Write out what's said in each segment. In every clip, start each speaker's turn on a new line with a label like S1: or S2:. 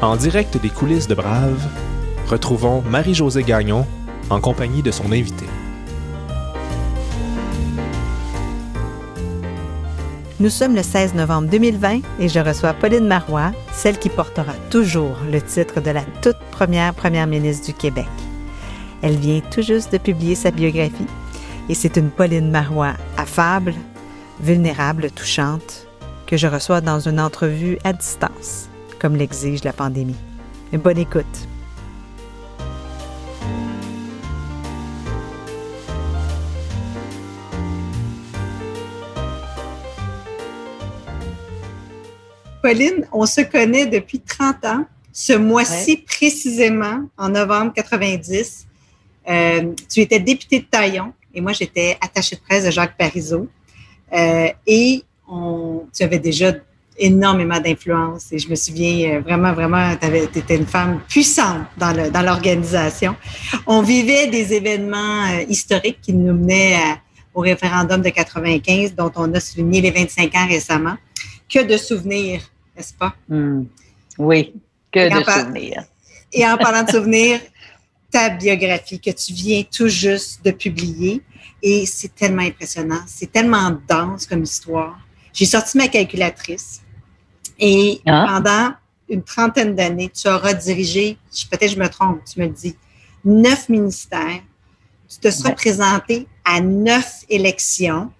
S1: En direct des coulisses de Brave, retrouvons Marie-Josée Gagnon en compagnie de son invité.
S2: Nous sommes le 16 novembre 2020 et je reçois Pauline Marois, celle qui portera toujours le titre de la toute première première ministre du Québec. Elle vient tout juste de publier sa biographie et c'est une Pauline Marois affable, vulnérable, touchante, que je reçois dans une entrevue à distance comme l'exige la pandémie. Mais bonne écoute. Pauline, on se connaît depuis 30 ans. Ce mois-ci précisément, en novembre 90, euh, tu étais députée de Taillon et moi j'étais attachée de presse de Jacques Parizeau. Euh, et on, tu avais déjà énormément d'influence. Et je me souviens euh, vraiment, vraiment, tu étais une femme puissante dans l'organisation. On vivait des événements euh, historiques qui nous menaient au référendum de 95, dont on a souligné les 25 ans récemment. Que de souvenirs, n'est-ce pas?
S3: Hmm. Oui, que de souvenirs.
S2: Et en parlant de souvenirs, ta biographie que tu viens tout juste de publier, et c'est tellement impressionnant, c'est tellement dense comme histoire. J'ai sorti ma calculatrice. Et ah. pendant une trentaine d'années, tu auras dirigé, peut-être je me trompe, tu me dis, neuf ministères. Tu te seras présenté à neuf élections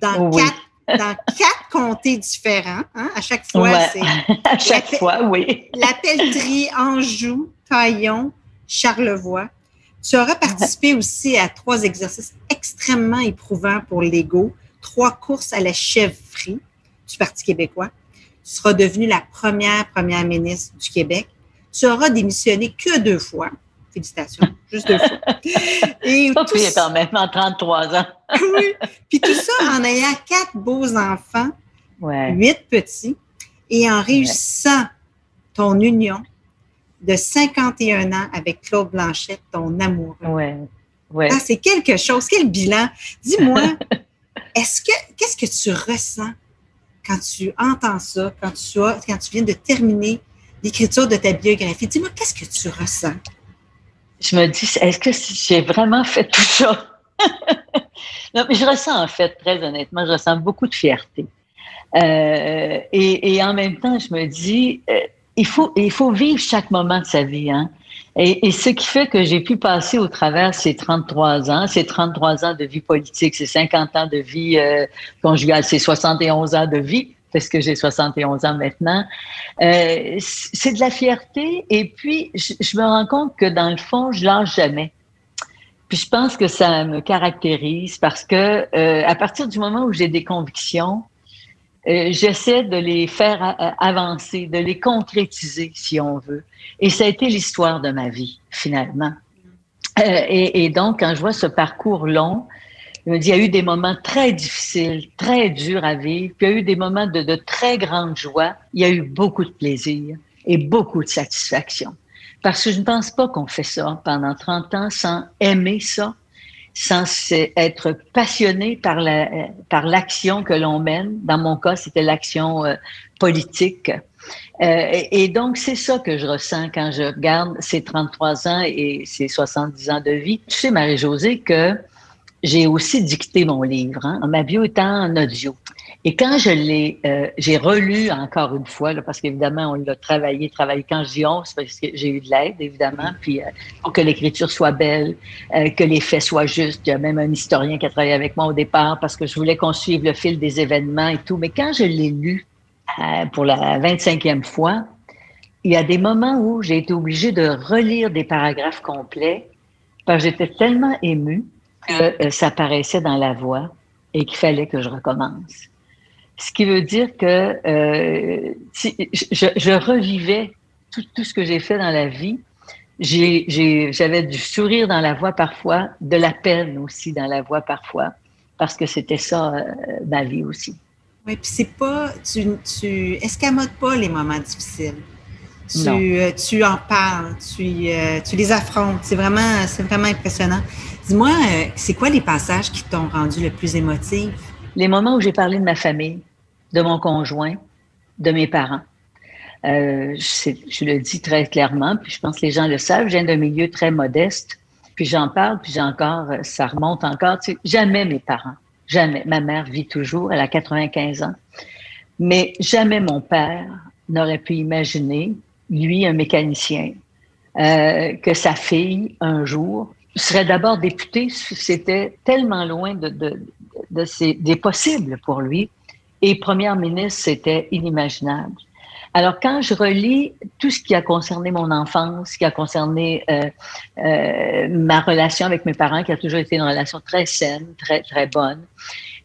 S2: dans, quatre, dans quatre comtés différents. Hein? À chaque fois, c'est.
S3: à chaque fois, oui.
S2: La pelleterie, Anjou, Taillon, Charlevoix. Tu auras participé aussi à trois exercices extrêmement éprouvants pour l'ego, trois courses à la chèvrerie du Parti québécois tu seras devenue la première première ministre du Québec. Tu auras démissionné que deux fois. Félicitations, juste deux fois.
S3: Et tout quand même en 33 ans.
S2: oui. Puis tout ça en ayant quatre beaux enfants, huit petits, et en réussissant ton union de 51 ans avec Claude Blanchette, ton amour.
S3: Ouais. Ouais.
S2: Ah, c'est quelque chose. Quel bilan. Dis-moi, est-ce que qu'est-ce que tu ressens quand tu entends ça, quand tu, as, quand tu viens de terminer l'écriture de ta biographie, dis-moi, qu'est-ce que tu ressens?
S3: Je me dis, est-ce que j'ai vraiment fait tout ça? non, mais je ressens, en fait, très honnêtement, je ressens beaucoup de fierté. Euh, et, en même temps, je me dis, euh, il, faut, il faut vivre chaque moment de sa vie. Hein? Et, ce qui fait que j'ai pu passer au travers ces 33 ans, ces 33 ans de vie politique, ces 50 ans de vie euh, conjugale, ces 71 ans de vie, parce que j'ai 71 ans maintenant, euh, c'est de la fierté. Et puis, je, me rends compte que dans le fond, je lâche jamais. Puis je pense que ça me caractérise parce que euh, à partir du moment où j'ai des convictions, euh, j'essaie de les faire avancer, de les concrétiser, si on veut. Et ça a été l'histoire de ma vie, finalement. Euh, et, donc, quand je vois ce parcours long, me il y a eu des moments très difficiles, très durs à vivre, puis il y a eu des moments de, de très grande joie. Il y a eu beaucoup de plaisir et beaucoup de satisfaction. Parce que je ne pense pas qu'on fait ça pendant 30 ans sans aimer ça, sans être passionné par la par l'action que l'on mène. Dans mon cas, c'était l'action euh, politique. Euh, et, donc, c'est ça que je ressens quand je regarde ces 33 ans et ces 70 ans de vie. Tu sais, Marie-Josée, que j'ai aussi dicté mon livre. Hein. Ma bio est en audio. Et quand je l'ai, euh, j'ai relu encore une fois, là, parce qu'évidemment, on l'a travaillé, travaillé. Quand je dis on, c'est parce que j'ai eu de l'aide, évidemment, puis euh, pour que l'écriture soit belle, euh, que les faits soient justes. Il y a même un historien qui a travaillé avec moi au départ parce que je voulais qu'on suive le fil des événements et tout. Mais quand je l'ai lu pour la 25e fois, il y a des moments où j'ai été obligée de relire des paragraphes complets parce que j'étais tellement émue que ça paraissait dans la voix et qu'il fallait que je recommence. Ce qui veut dire que euh, je, revivais tout, tout, ce que j'ai fait dans la vie. J'avais du sourire dans la voix parfois, de la peine aussi dans la voix parfois, parce que c'était ça euh, ma vie aussi.
S2: Oui, puis c'est pas, tu, tu escamotes pas les moments difficiles. Tu, euh, tu en parles, tu, euh, tu les affrontes. C'est vraiment, c'est vraiment impressionnant. Dis-moi, c'est quoi les passages qui t'ont rendu le plus émotive?
S3: Les moments où j'ai parlé de ma famille, de mon conjoint, de mes parents. Euh, je, le dis très clairement, puis je pense que les gens le savent. Je viens d'un milieu très modeste, puis j'en parle, puis j'ai encore, ça remonte encore. Tu sais, jamais mes parents, jamais. Ma mère vit toujours, elle a 95 ans, mais jamais mon père n'aurait pu imaginer, lui, un mécanicien, euh, que sa fille, un jour, serait d'abord députée. C'était tellement loin de, de, ses, des possibles pour lui. Et première ministre, c'était inimaginable. Alors, quand je relis tout ce qui a concerné mon enfance, qui a concerné euh, euh, ma relation avec mes parents, qui a toujours été une relation très saine, très, très bonne,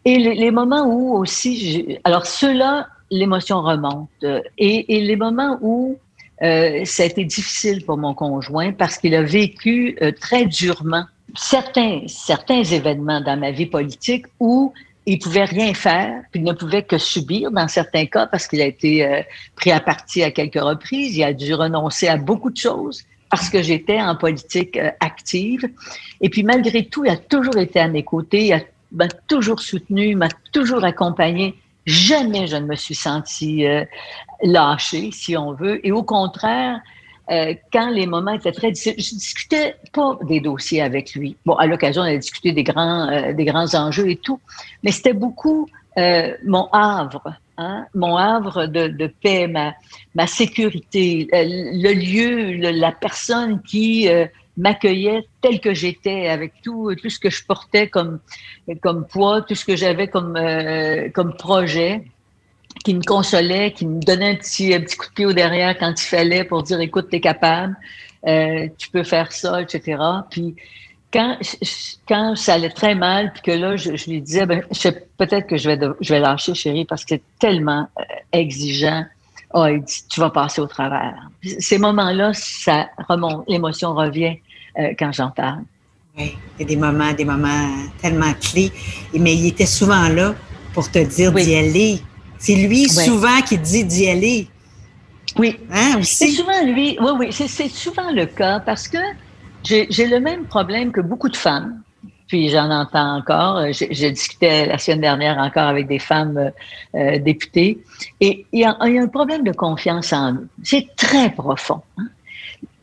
S3: et les, moments où aussi, alors ceux-là, l'émotion remonte, et, et, les moments où euh, ça a été difficile pour mon conjoint parce qu'il a vécu euh, très durement certains, certains événements dans ma vie politique où il pouvait rien faire, puis il ne pouvait que subir dans certains cas parce qu'il a été euh, pris à partie à quelques reprises. Il a dû renoncer à beaucoup de choses parce que j'étais en politique euh, active. Et puis malgré tout, il a toujours été à mes côtés, il m'a toujours soutenu, m'a toujours accompagné. Jamais je ne me suis sentie euh, lâchée, si on veut. Et au contraire, euh, quand les moments étaient très difficiles, je discutais pas des dossiers avec lui. Bon, à l'occasion, on a discuté des grands, euh, des grands enjeux et tout, mais c'était beaucoup euh, mon havre, hein, mon havre de, de paix, ma, ma sécurité, euh, le lieu, la personne qui m'accueillait tel que j'étais, avec tout, tout ce que je portais comme, comme poids, tout ce que j'avais comme, comme projet qui me consolait, qui me donnait un petit, un petit coup de pied au derrière quand il fallait pour dire écoute, tu es capable, euh, tu peux faire ça, etc. Puis quand, quand ça allait très mal, puis que là, je, je lui disais, ben, peut-être que je vais, je vais lâcher, chérie, parce que c'est tellement euh, exigeant. Oh, il dit, tu vas passer au travers. Ces moments-là, ça remonte, l'émotion revient euh, quand j'en parle.
S2: Oui, il y a des moments, des moments tellement clés. Mais il était souvent là pour te dire d'y aller, c'est lui souvent qui dit d'y aller.
S3: Oui. Hein, c'est souvent lui. Oui, oui, c'est souvent le cas parce que j'ai le même problème que beaucoup de femmes. Puis j'en entends encore. J'ai discuté la semaine dernière encore avec des femmes euh, euh, députées. Et il y, a, un problème de confiance en nous. C'est très profond. Hein.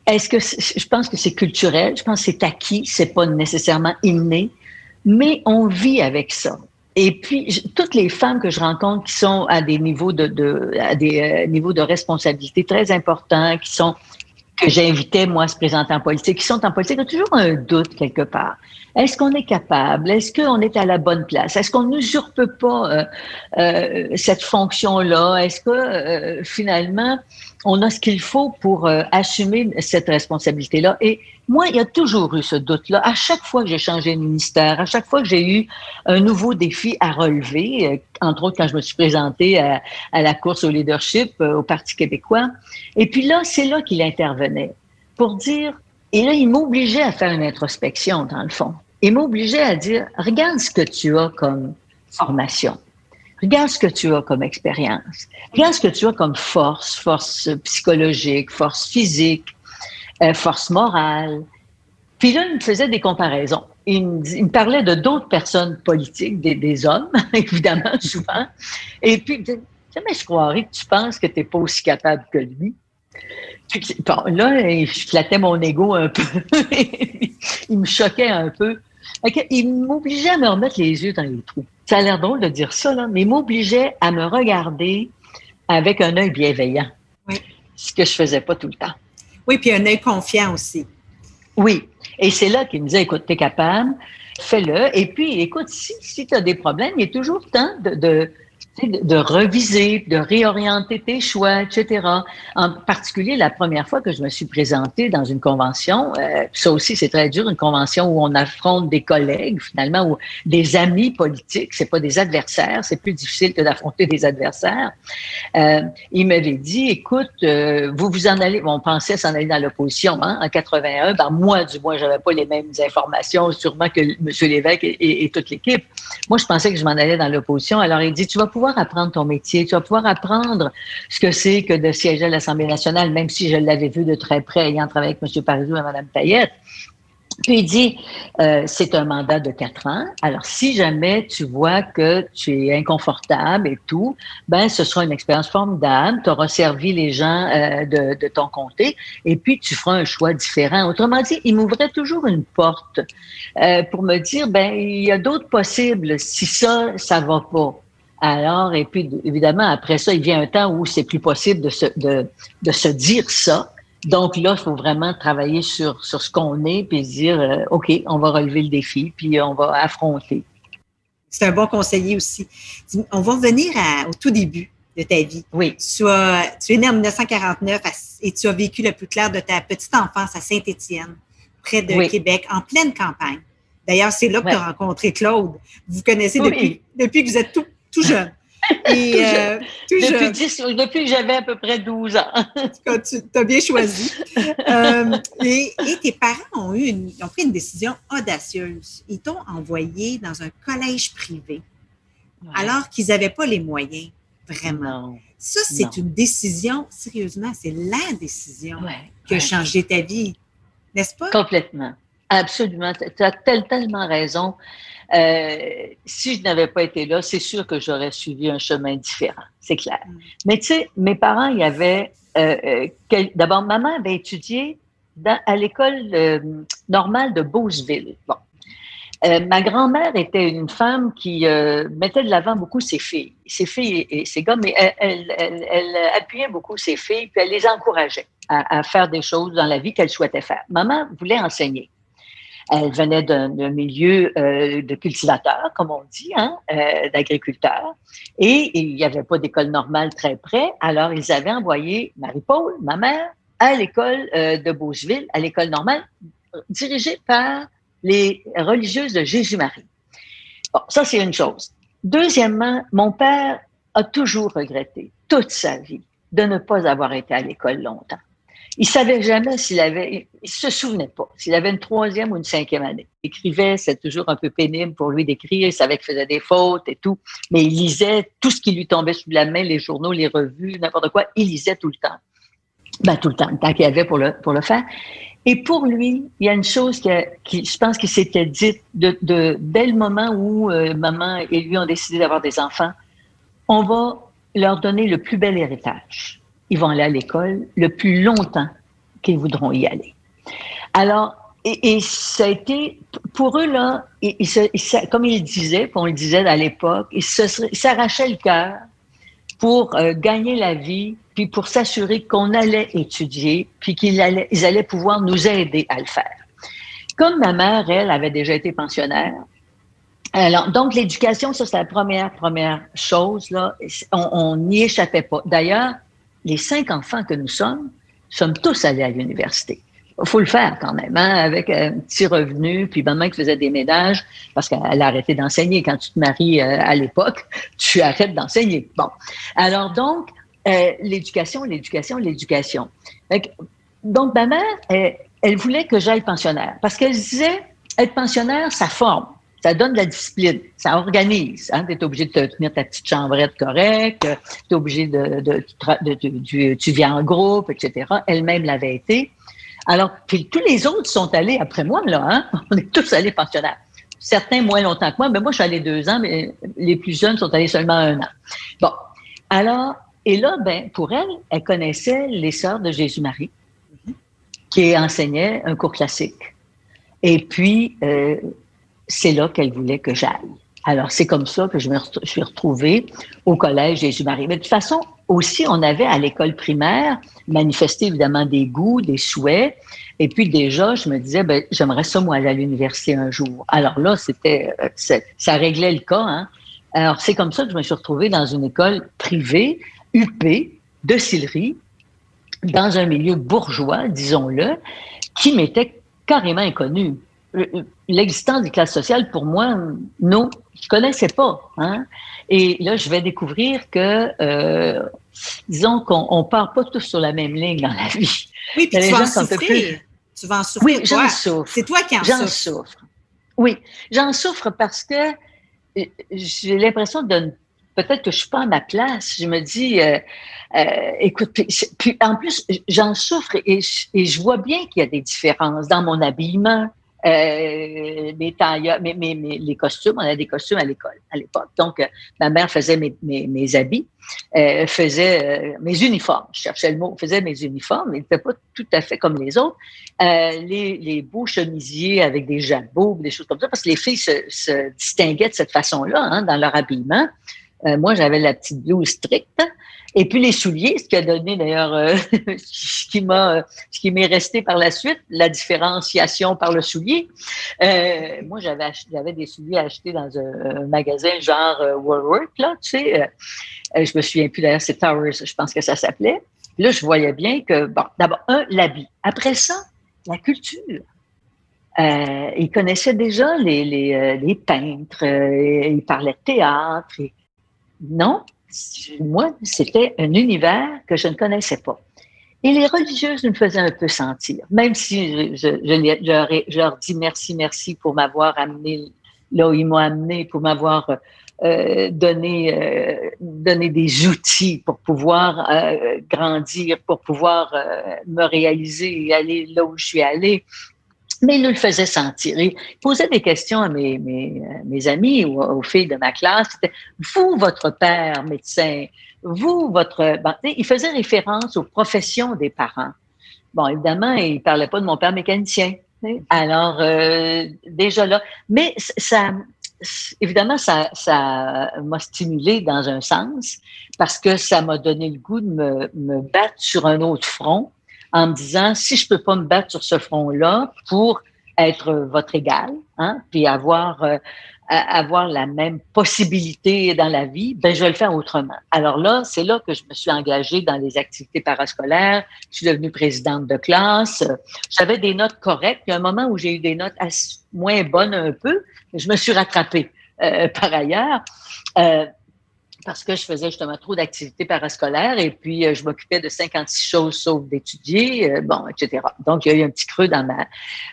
S3: Est-ce que je pense que c'est culturel, je pense que c'est acquis, c'est pas nécessairement inné, mais on vit avec ça. Et puis, toutes les femmes que je rencontre qui sont à des niveaux de, de à des euh, niveaux de responsabilité très importants, qui sont que j'invitais moi à se présenter en politique, qui sont en politique, ont toujours un doute quelque part. Est-ce qu'on est capable? Est-ce qu'on est à la bonne place? Est-ce qu'on n'usurpe pas euh, euh, cette fonction-là? Est-ce que euh, finalement, on a ce qu'il faut pour euh, assumer cette responsabilité-là? Et moi, il y a toujours eu ce doute-là. À chaque fois que j'ai changé de ministère, à chaque fois que j'ai eu un nouveau défi à relever, euh, entre autres quand je me suis présentée à, la course au leadership euh, au Parti québécois, et puis là, c'est là qu'il intervenait pour dire et là, il m'obligeait à faire une introspection, dans le fond. Il m'obligeait à dire, regarde ce que tu as comme formation. Regarde ce que tu as comme expérience. Regarde ce que tu as comme force, force psychologique, force physique, euh, force morale. Puis là, il me faisait des comparaisons. Il me, parlait de d'autres personnes politiques, des, hommes, évidemment, souvent. Et puis, il me disait, jamais je croirais que tu penses que tu n'es pas aussi capable que lui. Bon, là, je flattais mon ego un peu. il me choquait un peu. Il m'obligeait à me remettre les yeux dans les trous. Ça a l'air drôle de dire ça, là, mais il m'obligeait à me regarder avec un œil bienveillant. Oui. Ce que je faisais pas tout le temps.
S2: Oui, puis un œil confiant aussi.
S3: Oui. Et c'est là qu'il me disait, écoute, tu es capable, fais-le. Et puis, écoute, si, si tu as des problèmes, il est toujours temps de, de de reviser, de réorienter tes choix, etc. En particulier, la première fois que je me suis présentée dans une convention, euh, ça aussi c'est très dur, une convention où on affronte des collègues finalement ou des amis politiques, c'est pas des adversaires, c'est plus difficile que d'affronter des adversaires. Euh, il m'avait dit, écoute, euh, vous vous en allez, on pensait s'en aller dans l'opposition hein, en 81, ben moi du moins j'avais pas les mêmes informations sûrement que M. Lévesque et, et, et toute l'équipe. Moi je pensais que je m'en allais dans l'opposition. Alors il dit, tu vas pouvoir apprendre ton métier, tu vas pouvoir apprendre ce que c'est que de siéger à l'Assemblée nationale, même si je l'avais vu de très près ayant travaillé avec M. Parisou et Mme Payette. Puis il dit, euh, c'est un mandat de quatre ans. Alors, si jamais tu vois que tu es inconfortable et tout, ben, ce sera une expérience formidable. Tu auras servi les gens euh, de, de, ton comté et puis tu feras un choix différent. Autrement dit, il m'ouvrait toujours une porte euh, pour me dire, ben, il y a d'autres possibles si ça, ça va pas. Alors, et puis, évidemment, après ça, il vient un temps où c'est plus possible de se, de, de se dire ça. Donc là, il faut vraiment travailler sur, sur ce qu'on est, puis dire, euh, OK, on va relever le défi, puis on va affronter.
S2: C'est un bon conseiller aussi. On va revenir au tout début de ta vie.
S3: Oui.
S2: Tu, tu es né en 1949 et tu as vécu le plus clair de ta petite enfance à Saint-Étienne, près de Québec, en pleine campagne. D'ailleurs, c'est là que tu as rencontré Claude. Vous connaissez depuis, depuis que vous êtes tout, tout jeune.
S3: Et, euh, depuis, que j'avais à peu près 12 ans.
S2: tu as bien choisi. Euh, et, tes parents ont, eu une, ont pris une décision audacieuse. Ils t'ont envoyé dans un collège privé alors qu'ils n'avaient pas les moyens, vraiment. Ça, c'est une décision, sérieusement, c'est la décision qui a changé ta vie, n'est-ce pas?
S3: Complètement. Absolument. Tu as tellement raison. Euh, si je n'avais pas été là, c'est sûr que j'aurais suivi un chemin différent, c'est clair. Mais tu sais, mes parents, il y avait... Euh, euh D'abord, maman avait étudié à l'école normale de Beauceville. Bon. Euh, ma grand-mère était une femme qui mettait de l'avant beaucoup ses filles, ses filles et, ses gars, mais elle, appuyait beaucoup ses filles, puis elle les encourageait à, à faire des choses dans la vie qu'elle souhaitait faire. Maman voulait enseigner. Elle venait d'un milieu euh, de cultivateur, comme on dit, hein, euh, d'agriculteur. Et il n'y avait pas d'école normale très près. Alors, ils avaient envoyé Marie-Paul, ma mère, à l'école euh, de Beauceville, à l'école normale, dirigée par les religieuses de Jésus-Marie. Bon, ça, c'est une chose. Deuxièmement, mon père a toujours regretté, toute sa vie, de ne pas avoir été à l'école longtemps. Il savait jamais s'il avait, il se souvenait pas s'il avait une troisième ou une cinquième année. Il écrivait, c'est toujours un peu pénible pour lui d'écrire, il savait qu'il faisait des fautes et tout, mais il lisait tout ce qui lui tombait sous la main, les journaux, les revues, n'importe quoi, il lisait tout le temps. Ben, tout le temps, le temps qu'il avait pour le, pour faire. Et pour lui, il y a une chose qui, je pense qu'il s'était dite de, de, dès moment où euh, maman et lui ont décidé d'avoir des enfants, on va leur donner le plus bel héritage ils vont aller à l'école le plus longtemps qu'ils voudront y aller. Alors, et, ça a été, pour eux, là, comme ils disaient, on le disait à l'époque, ils s'arrachaient le cœur pour euh, gagner la vie, puis pour s'assurer qu'on allait étudier, puis qu'ils allaient, ils allaient pouvoir nous aider à le faire. Comme ma mère, elle, avait déjà été pensionnaire, alors, donc, l'éducation, ça, c'est la première, première chose, là. On n'y échappait pas. D'ailleurs, les cinq enfants que nous sommes sommes tous allés à l'université. Il faut le faire quand même, hein, avec un petit revenu, puis maman qui faisait des ménages, parce qu'elle a arrêté d'enseigner. Quand tu te maries euh, à l'époque, tu arrêtes d'enseigner. Bon. Alors donc, euh, l'éducation, l'éducation, l'éducation. Donc, ma mère, elle, elle voulait que j'aille pensionnaire, parce qu'elle disait, être pensionnaire, ça forme ça donne de la discipline, ça organise. Hein? Tu es obligé de te tenir ta petite chambrette correcte, tu es obligé de, de, de, tu viens en groupe, etc. Elle-même l'avait été. Alors, puis tous les autres sont allés après moi, là, hein? on est tous allés pensionnaires. Certains moins longtemps que moi, mais moi, je suis allée deux ans, mais les plus jeunes sont allés seulement un an. Bon, alors, et là, ben, pour elle, elle connaissait les sœurs de Jésus-Marie, qui enseignaient un cours classique. Et puis, euh, c'est là qu'elle voulait que j'aille. Alors, c'est comme ça que je me suis retrouvée au collège Jésus-Marie. Mais de toute façon, aussi, on avait à l'école primaire manifesté évidemment des goûts, des souhaits. Et puis déjà, je me disais, ben, j'aimerais ça, moi, aller à l'université un jour. Alors là, c'était, euh, ça réglait le cas. Hein? Alors, c'est comme ça que je me suis retrouvée dans une école privée, UP, de Sillery, dans un milieu bourgeois, disons-le, qui m'était carrément inconnu l'existence des classes sociales, pour moi, non, je connaissais pas. Hein? Et là, je vais découvrir que, euh, disons qu'on ne part pas tous sur la même ligne dans la vie.
S2: Oui, puis tu vas, en souffrir. tu vas en souffrir.
S3: Oui, j'en souffre.
S2: C'est toi qui en
S3: J'en souffre. Oui, j'en souffre parce que euh, j'ai l'impression de peut-être que je suis pas à ma place. Je me dis, euh, euh, écoute, puis, en plus, j'en souffre et et je vois bien qu'il y a des différences dans mon habillement, euh, mes tailleurs, mes, mes, les costumes, on avait des costumes à l'école à l'époque. Donc, euh, ma mère faisait mes, mes, mes habits, euh, faisait euh, mes uniformes. Je cherchais le mot, faisait mes uniformes. Ils n'étaient pas tout à fait comme les autres. Euh, les, les beaux chemisiers avec des jabots, des choses comme ça, parce que les filles se, se distinguaient de cette façon-là hein, dans leur habillement. moi, j'avais la petite blouse stricte. Et puis les souliers, ce qui a donné d'ailleurs, euh, ce qui m'a, ce qui m'est resté par la suite, la différenciation par le soulier. Euh, moi, j'avais j'avais des souliers achetés dans un, magasin genre euh, Work, là, tu sais. Euh, je me souviens plus d'ailleurs, c'est Towers, je pense que ça s'appelait. Là, je voyais bien que, bon, d'abord, un, l'habit. Après ça, la culture. Euh, il connaissait déjà les, les, les peintres, il parlait de théâtre. Et... Non, moi, c'était un univers que je ne connaissais pas. Et les religieuses me faisaient un peu sentir, même si je, je, leur, dis merci, merci pour m'avoir amené là où ils m'ont amené, pour m'avoir euh, donné, euh, donné des outils pour pouvoir euh, grandir, pour pouvoir euh, me réaliser et aller là où je suis allée mais il nous le faisait sentir. Il posait des questions à mes, mes, mes amis ou aux filles de ma classe. Vous, votre père médecin, vous, votre... il faisait référence aux professions des parents. Bon, évidemment, il parlait pas de mon père mécanicien. Alors, euh, déjà là, mais ça, évidemment, ça, ça m'a stimulé dans un sens parce que ça m'a donné le goût de me, me battre sur un autre front en me disant si je peux pas me battre sur ce front-là pour être votre égal, hein, puis avoir euh, avoir la même possibilité dans la vie, ben je vais le faire autrement. Alors là, c'est là que je me suis engagée dans les activités parascolaires. Je suis devenue présidente de classe. J'avais des notes correctes. Il y a un moment où j'ai eu des notes moins bonnes un peu, je me suis rattrapée euh, par ailleurs. Euh, parce que je faisais justement trop d'activités parascolaires et puis euh, je m'occupais de 56 choses sauf d'étudier, euh, bon, etc. Donc, il y a eu un petit creux dans ma,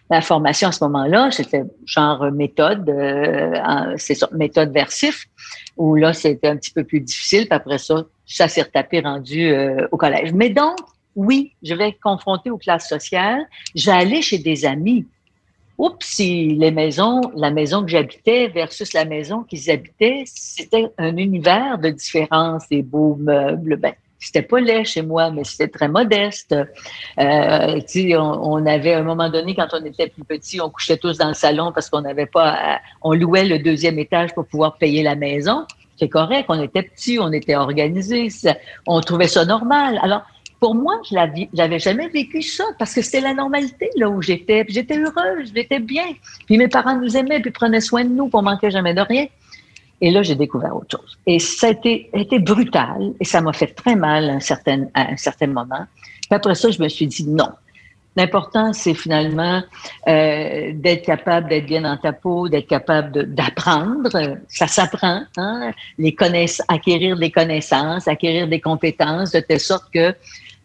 S3: ma formation à ce moment-là. C'était genre méthode, euh, c'est ça, méthode versif, où là, c'était un petit peu plus difficile. Puis après ça, ça s'est retapé rendu au collège. Mais donc, oui, je vais être confrontée aux classes sociales. Aller chez des amis oups, les maisons, la maison que j'habitais versus la maison qu'ils habitaient, c'était un univers de différence, des beaux meubles. Ben, c'était pas laid chez moi, mais c'était très modeste. Euh, on, on, avait, à un moment donné, quand on était plus petit, on couchait tous dans le salon parce qu'on n'avait pas, on louait le deuxième étage pour pouvoir payer la maison. C'est correct, on était petit, on était organisé, on trouvait ça normal. Alors, pour moi, je n'avais jamais vécu ça parce que c'était la normalité là où j'étais. J'étais heureuse, j'étais bien. Puis mes parents nous aimaient, puis prenaient soin de nous, pour manquer jamais de rien. Et là, j'ai découvert autre chose. Et ça a été, brutal et ça m'a fait très mal à un certain, moment. Puis après ça, je me suis dit non. L'important, c'est finalement euh, d'être capable d'être bien dans ta peau, d'être capable d'apprendre. Ça s'apprend, hein? acquérir des connaissances, acquérir des compétences, de telle sorte que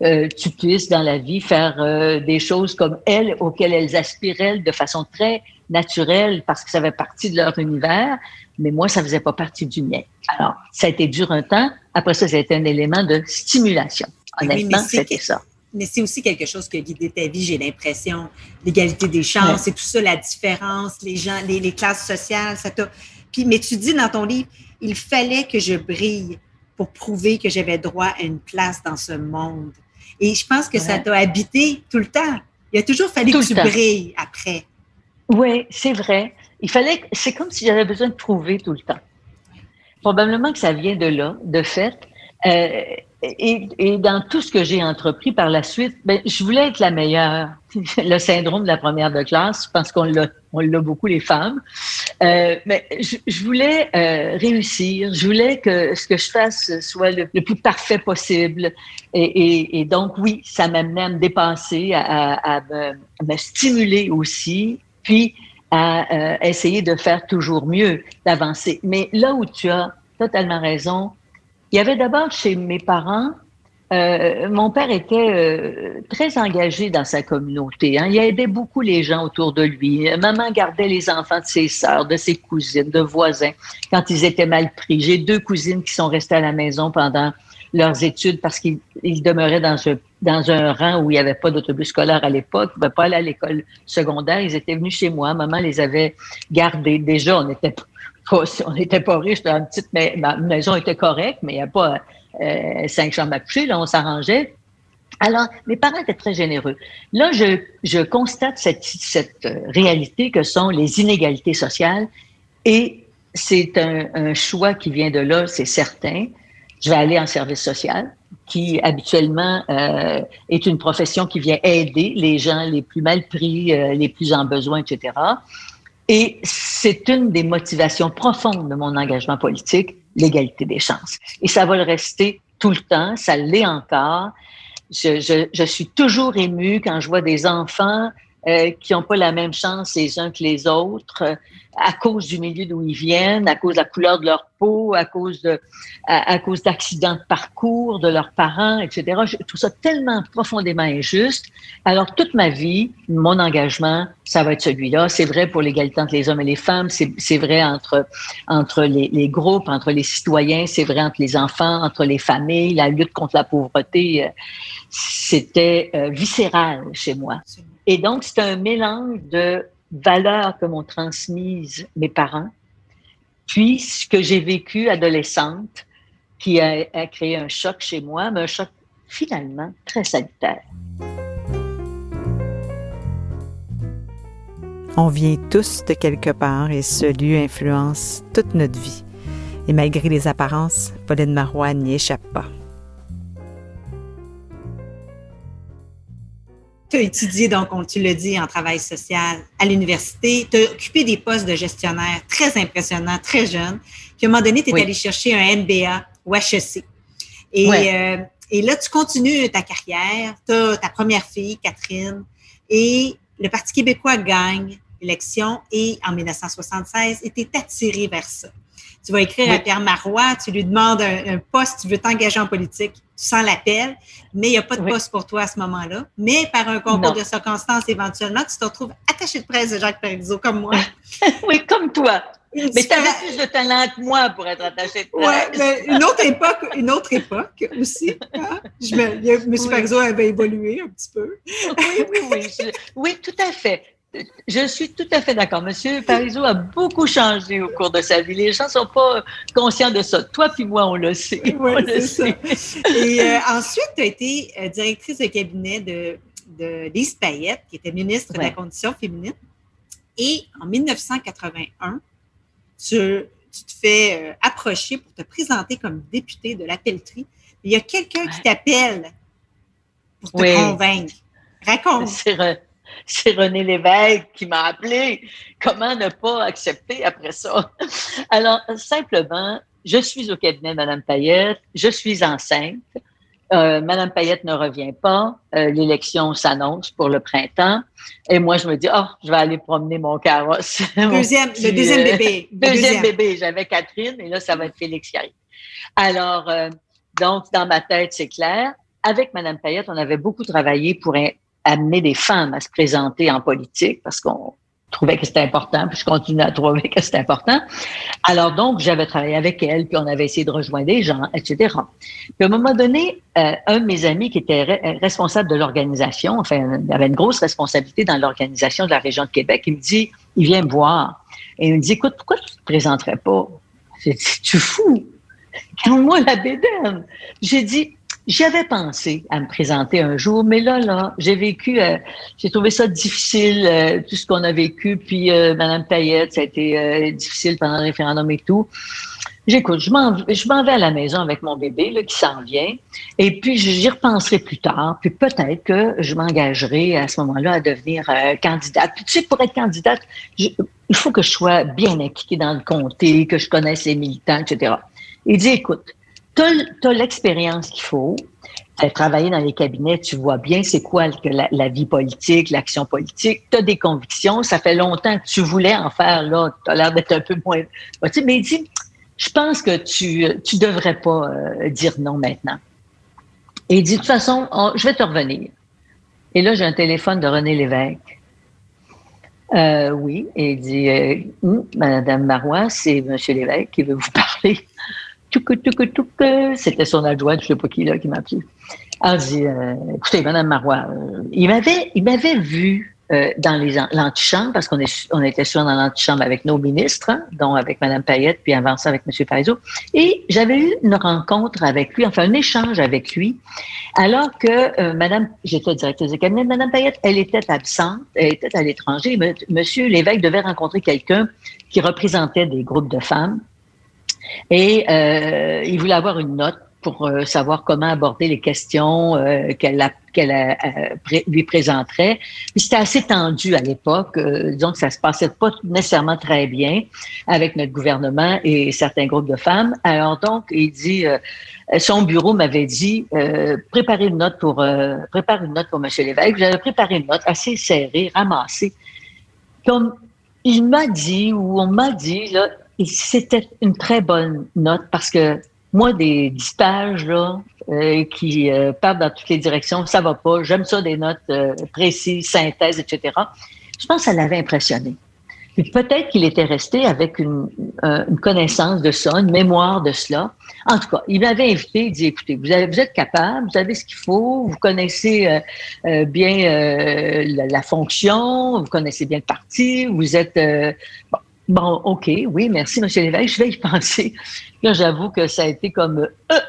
S3: euh, tu puisses dans la vie faire euh, des choses comme elles, auxquelles elles aspiraient de façon très naturelle parce que ça fait partie de leur univers, mais moi, ça faisait pas partie du mien. Alors, ça a été dur un temps. Après ça, ça a été un élément de stimulation. Honnêtement, c'était ça.
S2: Mais c'est aussi quelque chose qui a guidé ta vie, j'ai l'impression. L'égalité des chances et tout ça, la différence, les gens, les, les classes sociales, ça t'a. Puis, mais tu dis dans ton livre, il fallait que je brille pour prouver que j'avais droit à une place dans ce monde. Et je pense que ça t'a habité tout le temps. Il a toujours fallu que tu brilles après.
S3: Oui, c'est vrai. Il fallait, c'est comme si j'avais besoin de prouver tout le temps. Probablement que ça vient de là, de fait. Euh, et, et, dans tout ce que j'ai entrepris par la suite, ben, je voulais être la meilleure. Le syndrome de la première de classe, je pense qu'on l'a, on l'a beaucoup les femmes. Euh, mais je, je voulais euh, réussir. Je voulais que ce que je fasse soit le, plus parfait possible. Et, et, et, donc oui, ça m'amenait à me dépasser, à, à, me, me, stimuler aussi, puis à euh, essayer de faire toujours mieux, d'avancer. Mais là où tu as totalement raison, il y avait d'abord chez mes parents, euh, mon père était euh, très engagé dans sa communauté. Hein. Il aidait beaucoup les gens autour de lui. Maman gardait les enfants de ses sœurs, de ses cousines, de voisins quand ils étaient mal pris. J'ai deux cousines qui sont restées à la maison pendant leurs études parce qu'ils demeuraient dans un, rang où il n'y avait pas d'autobus scolaire à l'époque, ils ne pouvaient pas aller à l'école secondaire. Ils étaient venus chez moi. Maman les avait gardés. Déjà, on était on n'était pas riche, une petite ma maison était correcte, mais il n'y a pas euh, cinq chambres à coucher, là, on s'arrangeait. Alors, mes parents étaient très généreux. Là, je, je constate cette, cette réalité que sont les inégalités sociales et c'est un, choix qui vient de là, c'est certain. Je vais aller en service social, qui habituellement euh, est une profession qui vient aider les gens les plus mal pris, euh, les plus en besoin, etc. Et c'est une des motivations profondes de mon engagement politique, l'égalité des chances. Et ça va le rester tout le temps, ça l'est encore. Je, je, je, suis toujours émue quand je vois des enfants euh, qui n'ont pas la même chance les uns que les autres euh, à cause du milieu d'où ils viennent, à cause de la couleur de leur peau, à cause de, à, cause d'accidents de parcours de leurs parents, etc. Je trouve ça tellement profondément injuste. Alors toute ma vie, mon engagement, ça va être celui-là. C'est vrai pour l'égalité entre les hommes et les femmes, c'est vrai entre entre les, les, groupes, entre les citoyens, c'est vrai entre les enfants, entre les familles, la lutte contre la pauvreté. Euh, c'était viscéral chez moi. Et donc, c'est un mélange de valeurs que m'ont transmises mes parents, puis ce que j'ai vécu adolescente, qui a, créé un choc chez moi, mais un choc finalement très salutaire.
S4: On vient tous de quelque part et ce lieu influence toute notre vie. Et malgré les apparences, Pauline Marois n'y échappe pas.
S2: Tu as étudié, donc, on, tu le dit, en travail social à l'université. Tu as occupé des postes de gestionnaire très impressionnants, très jeune. Puis à un moment donné, tu es allé chercher un MBA ou HEC. Et, euh, et là, tu continues ta carrière. Tu as ta première fille, Catherine. Et le Parti québécois gagne l'élection et en 1976, était attiré vers ça tu vas écrire à Pierre Marois, tu lui demandes un, poste, tu veux t'engager en politique, tu sens l'appel, mais il n'y a pas de poste pour toi à ce moment-là. Mais par un concours de circonstances, éventuellement, tu te retrouves attaché de presse de Jacques Parizeau, comme moi.
S3: oui, comme toi. mais tu avais plus de talent que moi pour être attaché de presse.
S2: Oui, mais une autre époque, une autre époque aussi. Hein? Je me, M. Parizeau avait évolué un petit peu.
S3: oui, oui, oui. oui, tout à fait. Je suis tout à fait d'accord. Monsieur Parizeau a beaucoup changé au cours de sa vie. Les gens ne sont pas conscients de ça. Toi puis moi, on le sait.
S2: Oui, c'est Ça. Et euh, ensuite, tu as été euh, directrice de cabinet de, de Lise Payette, qui était ministre de la Condition féminine. Et en 1981, tu, tu te fais euh, approcher pour te présenter comme députée de la pelleterie. Il y a quelqu'un qui t'appelle pour te convaincre. Raconte.
S3: C'est René Lévesque qui m'a appelé. Comment ne pas accepter après ça? Alors, simplement, je suis au cabinet de Mme Payette, je suis enceinte. Euh, Madame Payette ne revient pas. Euh, l'élection s'annonce pour le printemps. Et moi, je me dis, oh, je vais aller promener mon carrosse.
S2: Deuxième, le deuxième euh, bébé.
S3: deuxième, bébé. J'avais Catherine et là, ça va être Félix qui arrive. Alors, donc, dans ma tête, c'est clair. Avec Madame Payette, on avait beaucoup travaillé pour amener des femmes à se présenter en politique parce qu'on trouvait que c'était important, puis je continue à trouver que c'était important. Alors donc, j'avais travaillé avec elle, puis on avait essayé de rejoindre des gens, etc. Puis à un moment donné, euh, un de mes amis qui était responsable de l'organisation, enfin, il avait une grosse responsabilité dans l'organisation de la région de Québec, il me dit, il vient me voir, et il me dit, écoute, pourquoi tu te présenterais pas? J'ai dit, tu fous? Calme-moi la bédaine. J'ai dit, j'avais pensé à me présenter un jour, mais là, là, j'ai vécu, euh, j'ai trouvé ça difficile, euh, tout ce qu'on a vécu, puis euh, Madame Payette, ça a été euh, difficile pendant le référendum et tout. J'écoute, je m'en, je vais à la maison avec mon bébé là, qui s'en vient, et puis j'y repenserai plus tard, puis peut-être que je m'engagerai à ce moment-là à devenir candidate. Puis tu sais, pour être candidate, il faut que je sois bien impliquée dans le comté, que je connaisse les militants, etc. Il dit, écoute, tu as, l'expérience qu'il faut. Tu as travaillé dans les cabinets, tu vois bien c'est quoi la, vie politique, l'action politique. Tu as des convictions. Ça fait longtemps que tu voulais en faire. Là, tu as l'air d'être un peu moins. Mais il dit, je pense que tu tu devrais pas euh, dire non maintenant. Et il dit, de toute façon, je vais te revenir. Et là, j'ai un téléphone de René Lévesque. Euh, oui, et il dit, euh, hum, Madame Marois, c'est Monsieur Lévesque qui veut vous parler. C'était son adjoint, je ne sais pas qui là qui m'a appelé. Elle dit, euh, écoutez, Madame Marois, euh, il m'avait, il m'avait vu euh, dans les l'antichambre, parce qu'on on était souvent dans l'antichambre avec nos ministres, hein, dont avec Mme Payette, puis avant ça avec M. Parizeau. Et j'avais eu une rencontre avec lui, enfin un échange avec lui, alors que euh, Mme, j'étais directrice de cabinet Mme Payette, elle était absente, elle était à l'étranger. M. l'évêque devait rencontrer quelqu'un qui représentait des groupes de femmes. Et euh, il voulait avoir une note pour euh, savoir comment aborder les questions euh, qu'elle lui présenterait. C'était assez tendu à l'époque, disons que ça se passait pas nécessairement très bien avec notre gouvernement et certains groupes de femmes. Alors donc, il dit, son bureau m'avait dit, préparez une note pour, prépare une note pour. J'avais préparé une note assez serrée, ramassée. Comme il m'a dit ou on m'a dit là, c'était une très bonne note parce que moi, des, dix pages là, euh, qui euh, partent dans toutes les directions, ça va pas. J'aime ça, des notes euh, précises, synthèses, etc. Je pense que ça l'avait impressionné. Peut-être qu'il était resté avec une, une, connaissance de ça, une mémoire de cela. En tout cas, il m'avait invité, il dit, écoutez, vous, avez, vous êtes capable, vous avez ce qu'il faut, vous connaissez bien la, la, fonction, vous connaissez bien le parti, vous êtes... bon, Bon, OK, oui, merci, M. l'évêque, je vais y penser. Là, j'avoue que ça a été comme euh,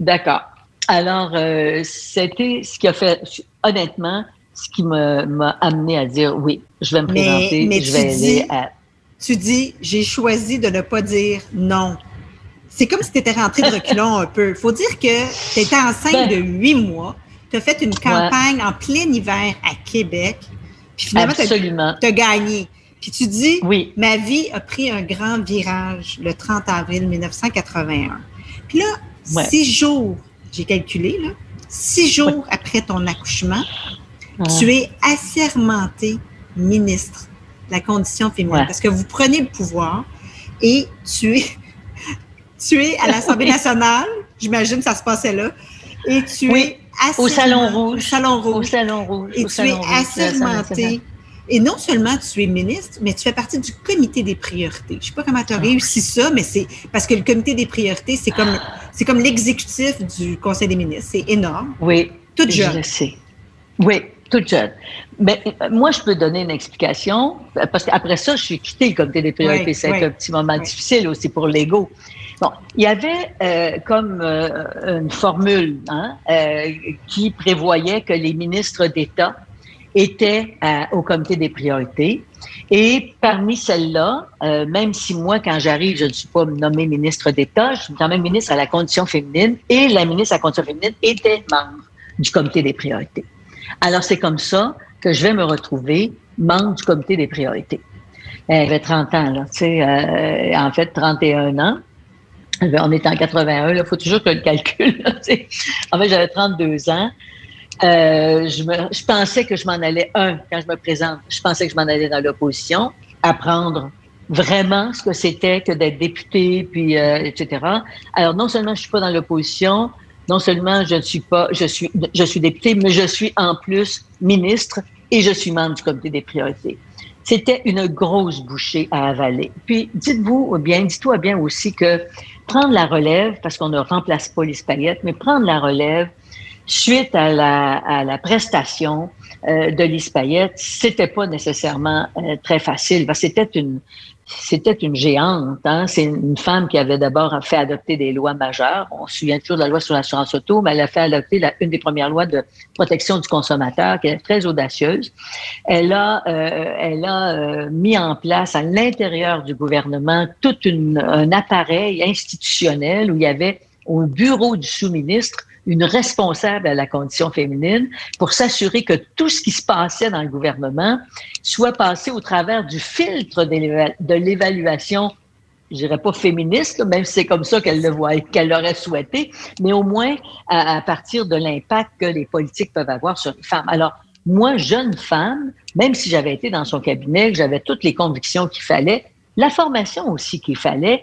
S3: d'accord. Alors, euh, c'était ce qui a fait, honnêtement, ce qui m'a amené à dire oui, je vais me présenter, mais je vais aller à.
S2: Tu dis, j'ai choisi de ne pas dire non. C'est comme si tu étais rentré de reculons un peu. Il faut dire que tu étais enceinte ben de huit mois, tu as fait une campagne en plein hiver à Québec, puis finalement, tu as gagné. Puis tu dis, oui. ma vie a pris un grand virage le 30 avril 1981. Puis là, six jours, j'ai calculé, là, six jours après ton accouchement, ah. tu es assermenté ministre de la condition féminine. Parce que vous prenez le pouvoir et tu es, tu es à l'Assemblée nationale, j'imagine que ça se passait là, et tu es
S3: assermenté. Au Salon Rouge. Au
S2: Salon Rouge.
S3: Au Salon Rouge.
S2: Et tu es assermenté et non seulement tu es ministre, mais tu fais partie du comité des priorités. Je ne sais pas comment tu as ah. réussi ça, mais c'est parce que le comité des priorités, c'est comme c'est comme l'exécutif du Conseil des ministres. C'est énorme.
S3: Oui. Toute jeune. Je le sais. Oui, toute jeune. Mais euh, moi, je peux donner une explication, parce qu'après ça, je suis quitté le comité des priorités. c'est un petit moment difficile aussi pour l'ego. Bon, il y avait euh, comme euh, une formule hein, qui prévoyait que les ministres d'État était au comité des priorités. Et parmi celles-là, euh, même si moi, quand j'arrive, je ne suis pas nommée ministre d'État, je suis quand même ministre à la condition féminine et la ministre à la condition féminine était membre du comité des priorités. Alors, c'est comme ça que je vais me retrouver membre du comité des priorités. Elle avait 30 ans, là, tu sais, euh, en fait, 31 ans. On est en 81, il faut toujours que le calcule. en fait, j'avais 32 ans. Euh, je, me, je pensais que je m'en allais, un, quand je me présente, je pensais que je m'en allais dans l'opposition, apprendre vraiment ce que c'était que d'être député, puis euh, etc. Alors, non seulement je suis pas dans l'opposition, non seulement je ne suis pas, je suis, je suis député, mais je suis en plus ministre et je suis membre du comité des priorités. C'était une grosse bouchée à avaler. Puis, dites-vous bien, dis-toi bien aussi que prendre la relève, parce qu'on ne remplace pas les mais prendre la relève, suite à la, à la prestation euh, de Lise Payette, c'était pas nécessairement euh, très facile. C'était une c'était une géante. Hein? C'est une femme qui avait d'abord fait adopter des lois majeures. On se souvient toujours de la loi sur l'assurance auto, mais elle a fait adopter la, une des premières lois de protection du consommateur, qui est très audacieuse. Elle a, euh, elle a euh, mis en place à l'intérieur du gouvernement tout un appareil institutionnel où il y avait au bureau du sous-ministre une responsable à la condition féminine pour s'assurer que tout ce qui se passait dans le gouvernement soit passé au travers du filtre de l'évaluation je dirais pas féministe, même si c'est comme ça qu'elle le voit, qu'elle l'aurait souhaité, mais au moins à, partir de l'impact que les politiques peuvent avoir sur les femmes. Alors, moi, jeune femme, même si j'avais été dans son cabinet, j'avais toutes les convictions qu'il fallait, la formation aussi qu'il fallait,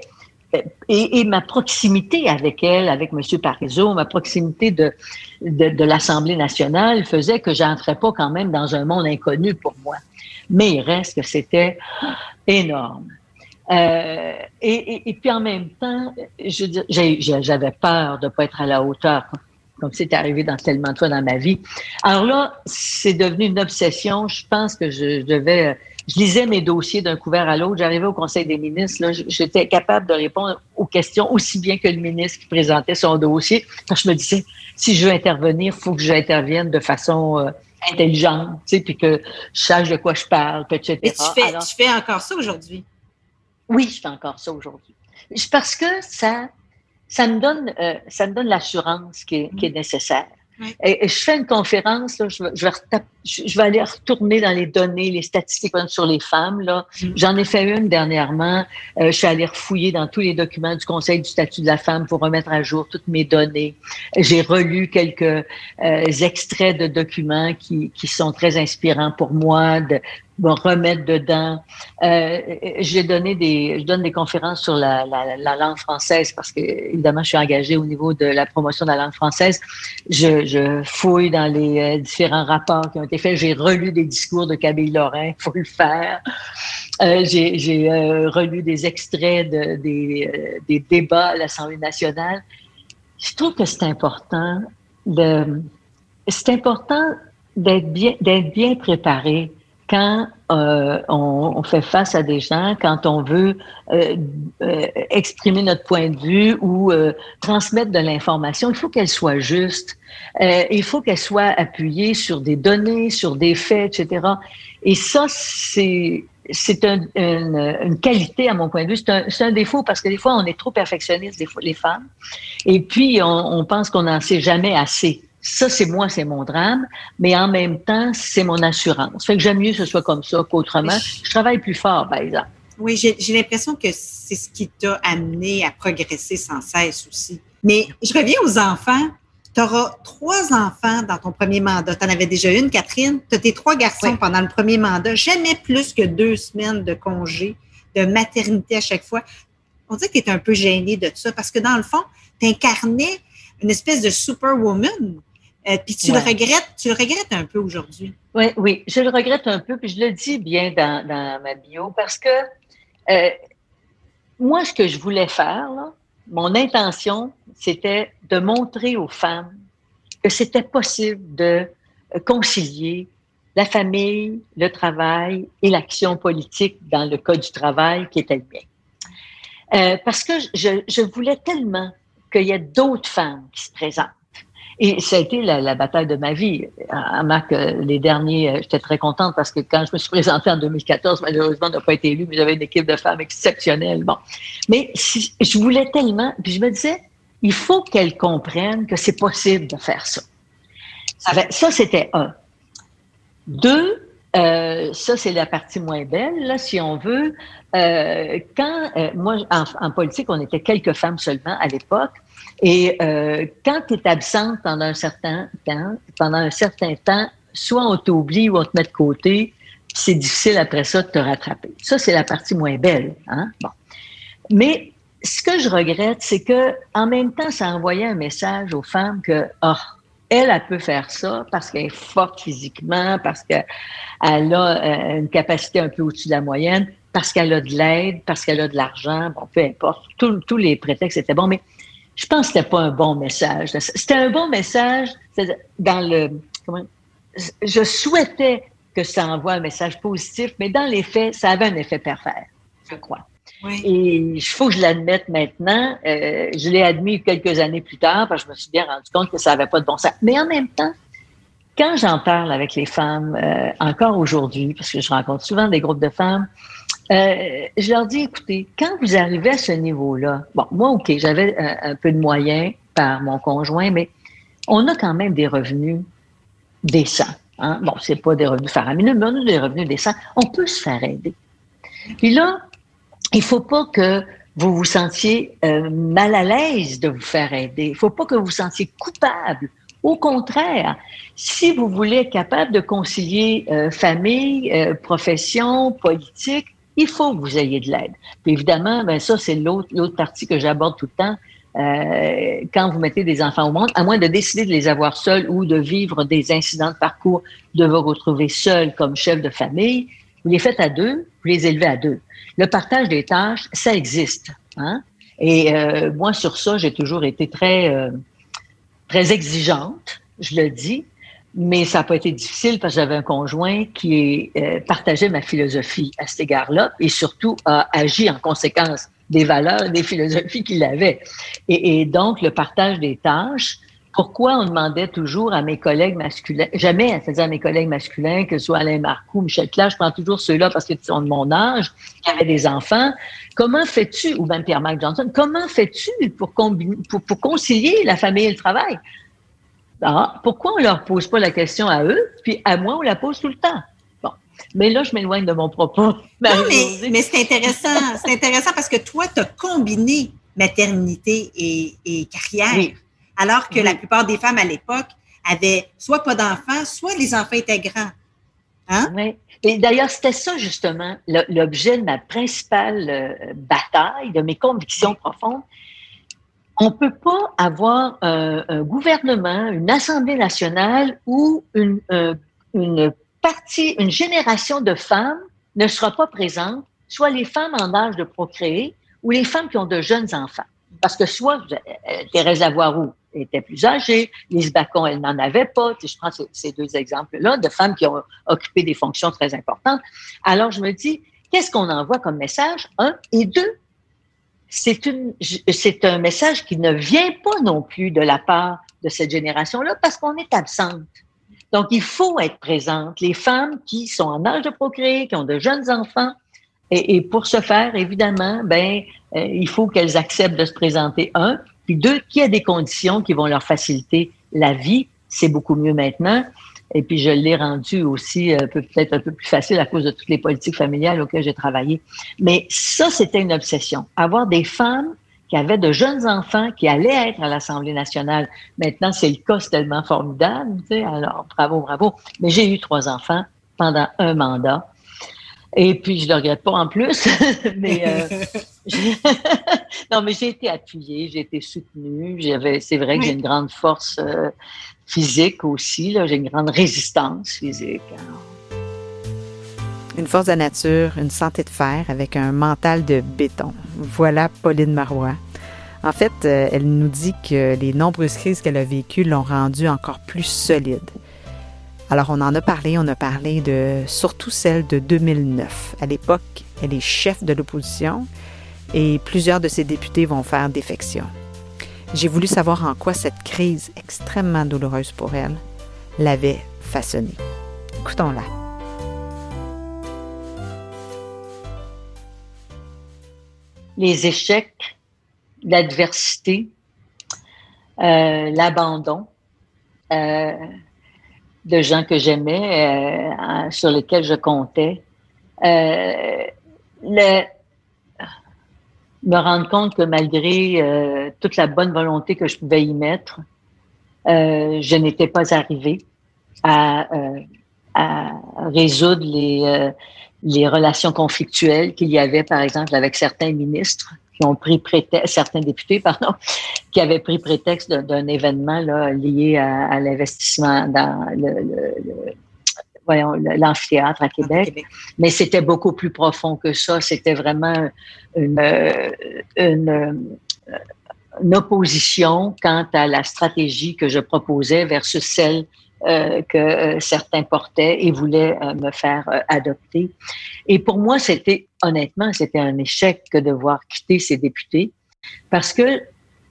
S3: et, ma proximité avec elle, avec M. Parizeau, ma proximité de, l'Assemblée nationale faisait que j'entrais pas quand même dans un monde inconnu pour moi. Mais il reste que c'était énorme. Euh, et, et, puis en même temps, j'avais peur de ne pas être à la hauteur, comme c'est arrivé dans tellement de fois dans ma vie. Alors là, c'est devenu une obsession. Je pense que je, devais je lisais mes dossiers d'un couvert à l'autre. J'arrivais au Conseil des ministres. J'étais capable de répondre aux questions aussi bien que le ministre qui présentait son dossier. je me disais, si je veux intervenir, il faut que j'intervienne de façon euh, intelligente, tu sais, puis que je sache de quoi je parle, etc.
S2: Et tu fais, tu fais encore ça aujourd'hui?
S3: Oui, je fais encore ça aujourd'hui. Parce que ça, ça me donne, euh, ça me donne l'assurance qui, qui, est mm. nécessaire. Et, je fais une conférence, là, je, vais, je, vais aller retourner dans les données, les statistiques sur les femmes. Là. Mm. J'en ai fait une dernièrement. Euh, je suis allée refouiller dans tous les documents du Conseil du statut de la femme pour remettre à jour toutes mes données. J'ai relu quelques euh, extraits de documents qui, qui sont très inspirants pour moi, de, remettre dedans. Euh, j'ai donné des, je donne des conférences sur la, la, la, langue française parce que évidemment je suis engagée au niveau de la promotion de la langue française. Je, je fouille dans les euh, différents rapports qui ont faits. J'ai relu des discours de Camille Lorrain, faut le faire. Euh, j'ai euh, relu des extraits euh, des débats à l'Assemblée nationale. Je trouve que c'est important c'est important d'être bien préparé quand euh, on, fait face à des gens, quand on veut euh, euh, exprimer notre point de vue ou transmettre de l'information, il faut qu'elle soit juste. il faut qu'elle soit appuyée sur des données, sur des faits, etc. Et ça, c'est une, qualité à mon point de vue. C'est un, défaut parce que des fois, on est trop perfectionniste, les femmes. Et puis, on pense qu'on n'en sait jamais assez. Ça, c'est moi, c'est mon drame, mais en même temps, c'est mon assurance. Fait que j'aime mieux que ce soit comme ça qu'autrement. Je travaille plus fort, par exemple.
S2: Oui, j'ai l'impression que c'est ce qui t'a amené à progresser sans cesse aussi. Mais je reviens aux enfants. Tu auras trois enfants dans ton premier mandat. Tu en avais déjà une, Catherine. Tu as tes trois garçons pendant le premier mandat. Jamais plus que deux semaines de congé, de maternité à chaque fois. On dirait que tu es un peu gêné de ça parce que dans le fond, tu incarnais une espèce de superwoman euh, puis tu le regrettes, tu le regrettes un peu aujourd'hui.
S3: Oui, oui, je le regrette un peu, puis je le dis bien dans, ma bio, parce que euh, moi, ce que je voulais faire, mon intention, c'était de montrer aux femmes que c'était possible de concilier la famille, le travail et l'action politique dans le cas du travail qui était le mien. Euh, parce que je, je voulais tellement qu'il y ait d'autres femmes qui se présentent et ça a été la, bataille de ma vie. À Marc, les derniers, euh, j'étais très contente parce que quand je me suis présentée en 2014, malheureusement, on n'a pas été élue, mais j'avais une équipe de femmes exceptionnelle. Bon. Mais je voulais tellement, puis je me disais, il faut qu'elles comprennent que c'est possible de faire ça. Ça, c'était un. Deux, euh, ça, c'est la partie moins belle, là, si on veut. Euh, quand, euh, moi, en, politique, on était quelques femmes seulement à l'époque. Et quand tu es absente pendant un certain temps, pendant un certain temps, soit on t'oublie ou on te met de côté, c'est difficile après ça de te rattraper. Ça, c'est la partie moins belle. Hein? Bon. Mais ce que je regrette, c'est que en même temps, ça envoyait un message aux femmes que, oh, elle, elle peut faire ça parce qu'elle est forte physiquement, parce qu'elle a euh, une capacité un peu au-dessus de la moyenne, parce qu'elle a de l'aide, parce qu'elle a de l'argent, bon, peu importe. tous les prétextes étaient bons, mais je pense que c'était pas un bon message. C'était un bon message dans le. Comment, je souhaitais que ça envoie un message positif, mais dans les faits, ça avait un effet pervers, je crois. Et il faut que je l'admette maintenant. Euh, je l'ai admis quelques années plus tard parce que je me suis bien rendu compte que ça n'avait pas de bon sens. Mais en même temps, quand j'en parle avec les femmes, euh, encore aujourd'hui, parce que je rencontre souvent des groupes de femmes, euh, je leur dis, écoutez, quand vous arrivez à ce niveau-là, bon, moi, OK, j'avais un, peu de moyens par mon conjoint, mais on a quand même des revenus décents. Hein? Bon, c'est pas des revenus faramineux, mais on a des revenus décents. On peut se faire aider. Puis là, il faut pas que vous vous sentiez euh, mal à l'aise de vous faire aider. Il faut pas que vous vous sentiez coupable. Au contraire, si vous voulez être capable de concilier euh, famille, profession, politique, il faut que vous ayez de l'aide. Puis évidemment, ben ça, c'est l'autre, l'autre partie que j'aborde tout le temps. Euh, quand vous mettez des enfants au monde, à moins de décider de les avoir seuls ou de vivre des incidents de parcours, de vous retrouver seul comme chef de famille, Vous les faites à deux, vous les élevez à deux. Le partage des tâches, ça existe. Hein? Et euh, moi, sur ça, j'ai toujours été très, euh, très exigeante, je le dis, mais ça n'a pas été difficile parce que j'avais un conjoint qui euh, partageait ma philosophie à cet égard-là et surtout a agi en conséquence des valeurs, des philosophies qu'il avait. Et, et, donc, le partage des tâches, pourquoi on demandait toujours à mes collègues masculins, jamais à dire à mes collègues masculins, que ce soit Alain Marcoux, Michel Clare, je prends toujours ceux-là parce qu'ils sont de mon âge, qui avaient des enfants, comment fais-tu, ou même Pierre-Marc Johnson, comment fais-tu pour, pour, pour, concilier la famille et le travail? Ah, pourquoi on leur pose pas la question à eux, puis à moi, on la pose tout le temps? Bon. Mais là, je m'éloigne de mon propos.
S2: Non, mais, mais c'est intéressant. C'est intéressant parce que toi, tu as combiné maternité et, et carrière. Oui alors que la plupart des femmes à l'époque avaient soit pas d'enfants, soit les enfants étaient grands. Hein?
S3: Oui. Et d'ailleurs, c'était ça justement l'objet de ma principale euh, bataille, de mes convictions profondes. On ne peut pas avoir un, gouvernement, une Assemblée nationale où une, euh, une partie, une génération de femmes ne sera pas présente, soit les femmes en âge de procréer ou les femmes qui ont de jeunes enfants. Parce que soit euh, Thérèse Lavoie-Roux était plus âgée, Lise Bacon, elle n'en avait pas. Je prends ces deux exemples-là de femmes qui ont occupé des fonctions très importantes. Alors, je me dis, qu'est-ce qu'on envoie comme message? Un. Et deux, c'est un message qui ne vient pas non plus de la part de cette génération-là parce qu'on est absente. Donc, il faut être présente. Les femmes qui sont en âge de procréer, qui ont de jeunes enfants, et, pour ce faire, évidemment, ben, euh, il faut qu'elles acceptent de se présenter. Un, puis deux, qu'il y a des conditions qui vont leur faciliter la vie. C'est beaucoup mieux maintenant. Et puis, je l'ai rendu aussi euh, peut-être un peu plus facile à cause de toutes les politiques familiales auxquelles j'ai travaillé. Mais ça, c'était une obsession. Avoir des femmes qui avaient de jeunes enfants qui allaient être à l'Assemblée nationale. Maintenant, c'est le cas, tellement formidable. Alors, bravo, bravo. Mais j'ai eu trois enfants pendant un mandat. Et puis, je ne le regrette pas en plus, mais euh, non, mais j'ai été appuyée, j'ai été soutenue. J'avais, c'est vrai que j'ai une grande force euh, physique aussi. Là, j'ai une grande résistance physique.
S4: Une force de nature, une santé de fer avec un mental de béton. Voilà Pauline Marois. En fait, euh, elle nous dit que les nombreuses crises qu'elle a vécues l'ont rendue encore plus solide. Alors, on en a parlé, on a parlé de surtout celle de 2009. À l'époque, elle est chef de l'opposition et plusieurs de ses députés vont faire défection. J'ai voulu savoir en quoi cette crise extrêmement douloureuse pour elle l'avait façonnée. Écoutons-la.
S3: Les échecs, l'adversité, euh, l'abandon, euh, de gens que j'aimais, euh, sur lesquels je comptais. Euh, le, me rendre compte que malgré euh, toute la bonne volonté que je pouvais y mettre, je n'étais pas arrivée à, à résoudre les, les relations conflictuelles qu'il y avait, par exemple, avec certains ministres qui ont pris prétexte, certains députés, pardon, qui avaient pris prétexte d'un événement là, lié à, l'investissement dans le, voyons, l'amphithéâtre à Québec. Mais c'était beaucoup plus profond que ça. C'était vraiment une, une, une, opposition quant à la stratégie que je proposais versus celle euh, que euh, certains portaient et voulaient euh, me faire adopter. Et pour moi, c'était honnêtement, c'était un échec que de voir quitter ces députés parce que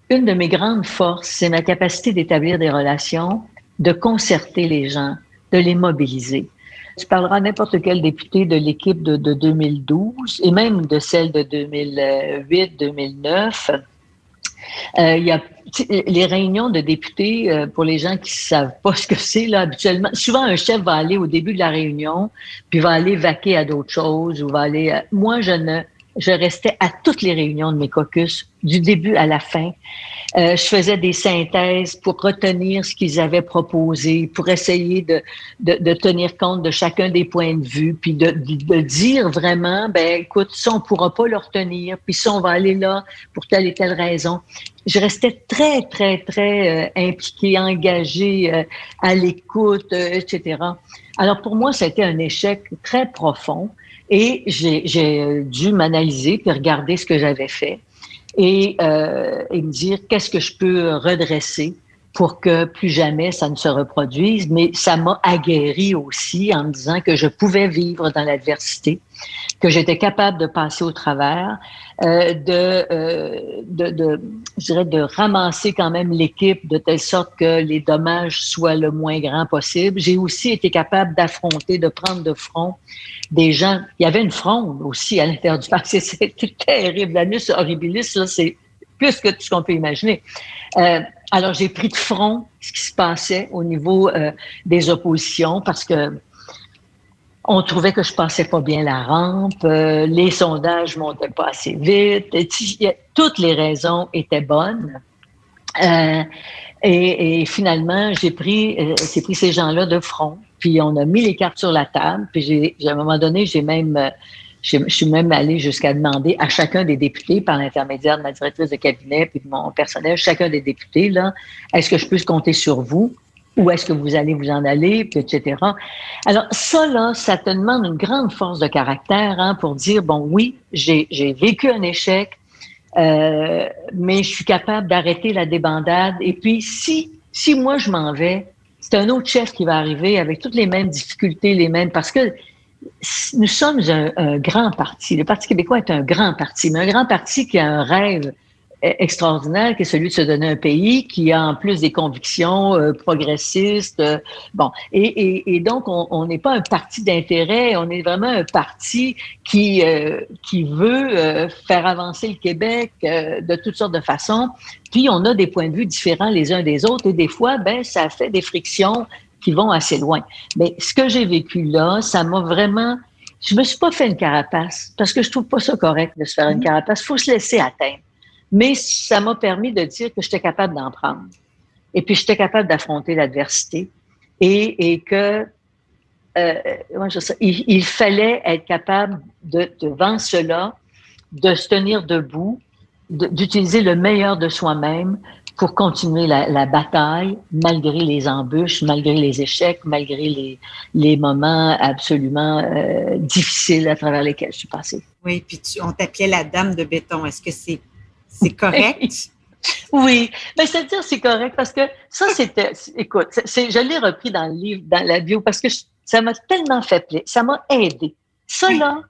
S3: une de mes grandes forces, c'est ma capacité d'établir des relations, de concerter les gens, de les mobiliser. Tu parleras à n'importe quel député de l'équipe de 2012 et même de celle de 2008-2009 euh, il y a les réunions de députés, euh, pour les gens qui ne savent pas ce que c'est, là, habituellement, souvent un chef va aller au début de la réunion, puis va aller vaquer à d'autres choses, ou va aller. moi, je ne je restais à toutes les réunions de mes caucus, du début à la fin. Euh, je faisais des synthèses pour retenir ce qu'ils avaient proposé, pour essayer de, de, de, tenir compte de chacun des points de vue, puis de, de, dire vraiment, ben écoute, ça, on pourra pas le retenir, puis ça, on va aller là pour telle et telle raison. Je restais très, très, très euh, impliquée, engagée, euh, à l'écoute, euh, etc. Alors pour moi, été un échec très profond. Et j'ai dû m'analyser puis regarder ce que j'avais fait. Et, euh, et, me dire qu'est-ce que je peux redresser pour que plus jamais ça ne se reproduise. Mais ça m'a aguerri aussi en me disant que je pouvais vivre dans l'adversité, que j'étais capable de passer au travers, euh, de, euh, de, de, je dirais, de ramasser quand même l'équipe de telle sorte que les dommages soient le moins grands possible. J'ai aussi été capable d'affronter, de prendre de front des gens. Il y avait une fronde aussi à l'intérieur du parc. C'était terrible. L'anus horribilis, là, c'est plus que tout ce qu'on peut imaginer. Euh, alors, j'ai pris de front ce qui se passait au niveau euh, des oppositions parce que on trouvait que je passais pas bien la rampe, euh, les sondages montaient pas assez vite. toutes les raisons étaient bonnes. Euh, et, finalement, j'ai pris, j'ai pris ces gens-là de front. Puis on a mis les cartes sur la table. Puis j'ai, à un moment donné, j'ai même, je suis même allée jusqu'à demander à chacun des députés, par l'intermédiaire de ma directrice de cabinet puis de mon personnel, chacun des députés là, est-ce que je peux compter sur vous? Où est-ce que vous allez vous en aller, etc. Alors ça, là, ça te demande une grande force de caractère hein, pour dire, bon, oui, j'ai vécu un échec, euh, mais je suis capable d'arrêter la débandade. Et puis, si, si moi, je m'en vais, c'est un autre chef qui va arriver avec toutes les mêmes difficultés, les mêmes, parce que nous sommes un, grand parti. Le Parti québécois est un grand parti, mais un grand parti qui a un rêve extraordinaire qui est celui de se donner un pays qui a en plus des convictions euh, progressistes. Euh, bon, et, donc on n'est pas un parti d'intérêt, on est vraiment un parti qui euh, qui veut faire avancer le Québec de toutes sortes de façons. Puis on a des points de vue différents les uns des autres et des fois, ben ça fait des frictions qui vont assez loin. Mais ce que j'ai vécu là, ça m'a vraiment je me suis pas fait une carapace parce que je trouve pas ça correct de se faire une mmh. carapace. Faut se laisser atteindre. Mais ça m'a permis de dire que j'étais capable d'en prendre. Et puis, j'étais capable d'affronter l'adversité et, et que euh, il, il, fallait être capable de, devant cela, de se tenir debout, d'utiliser le meilleur de soi-même pour continuer la, la, bataille malgré les embûches, malgré les échecs, malgré les, les moments absolument euh, difficiles à travers lesquels je suis passée.
S2: Oui, puis tu, on t'appelait la dame de béton. Est-ce que c'est c'est correct?
S3: oui, mais c'est-à-dire c'est correct parce que ça, c'était, écoute, c'est, je l'ai repris dans le livre, dans la bio, parce que ça m'a tellement fait plaisir, ça m'a aidé. Ça, là,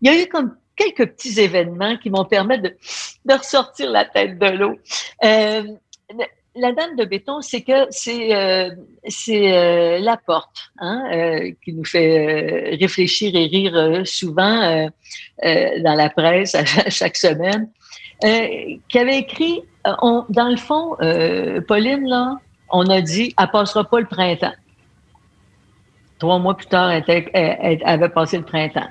S3: il y a eu comme quelques petits événements qui m'ont permis de, de ressortir la tête de l'eau. Euh, la dame de béton, c'est que c'est euh, euh, la porte hein, euh, qui nous fait réfléchir et rire souvent dans la presse chaque semaine. Qui avait écrit, dans le fond, Pauline, là, on a dit, elle passera pas le printemps. Trois mois plus tard, elle, avait passé le printemps.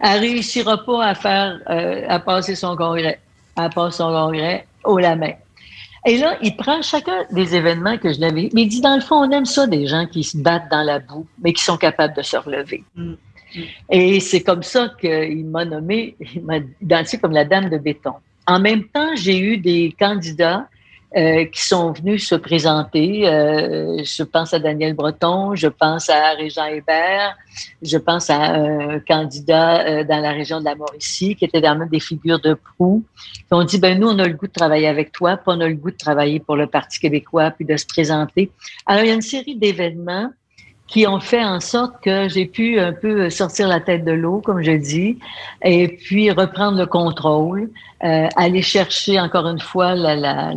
S3: Elle réussira pas à faire, à passer son congrès. Elle passe son congrès au la main. Et là, il prend chacun des événements que je l'avais. Mais il dit, dans le fond, on aime ça, des gens qui se battent dans la boue, mais qui sont capables de se relever. Mm. Mm. Et c'est comme ça qu'il m'a nommé, il m'a identifié comme la dame de béton. En même temps, j'ai eu des candidats euh, qui sont venus se présenter. Euh, je pense à Daniel Breton, je pense à Régent Hébert, je pense à un candidat euh, dans la région de la Mauricie qui était vraiment des figures de proue. Qui ont dit, ben nous, on a le goût de travailler avec toi, puis on a le goût de travailler pour le Parti québécois, puis de se présenter. Alors, il y a une série d'événements qui ont fait en sorte que j'ai pu un peu sortir la tête de l'eau, comme je dis, et puis reprendre le contrôle, euh, aller chercher encore une fois l'appui la,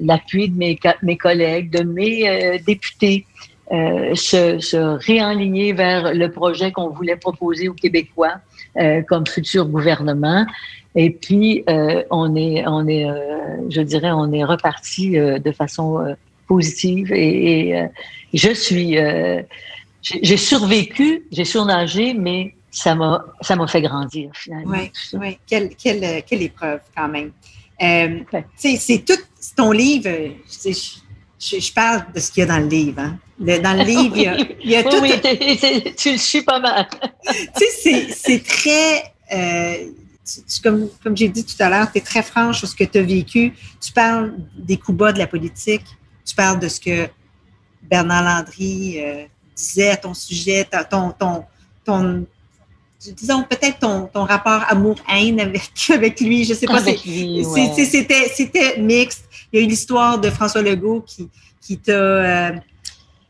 S3: de mes, mes collègues, de mes euh, députés, euh, se, se, réaligner vers le projet qu'on voulait proposer aux Québécois euh, comme futur gouvernement. Et puis, on est, on est je dirais, on est reparti de façon positive et, et je suis, j'ai survécu, j'ai surnagé, mais ça m'a ça m'a fait grandir finalement.
S2: Oui, oui. Quelle, quelle, quelle, épreuve quand même. Euh, c'est tout ton livre. Je, je, parle de ce qu'il y a dans le livre. Hein. dans le livre, il y a, il y a tout.
S3: Oui, tu le suis pas mal.
S2: tu sais, c'est très. Euh, comme, comme j'ai dit tout à l'heure, tu es très franche sur ce que tu as vécu. Tu parles des coups bas de la politique. Tu parles de ce que Bernard Landry euh, disait à ton sujet, ton, ton, ton disons peut-être ton, ton rapport amour-haine avec, avec lui, je sais pas. C'était c'était mixte. Il y a eu l'histoire de François Legault qui, qui t'a euh,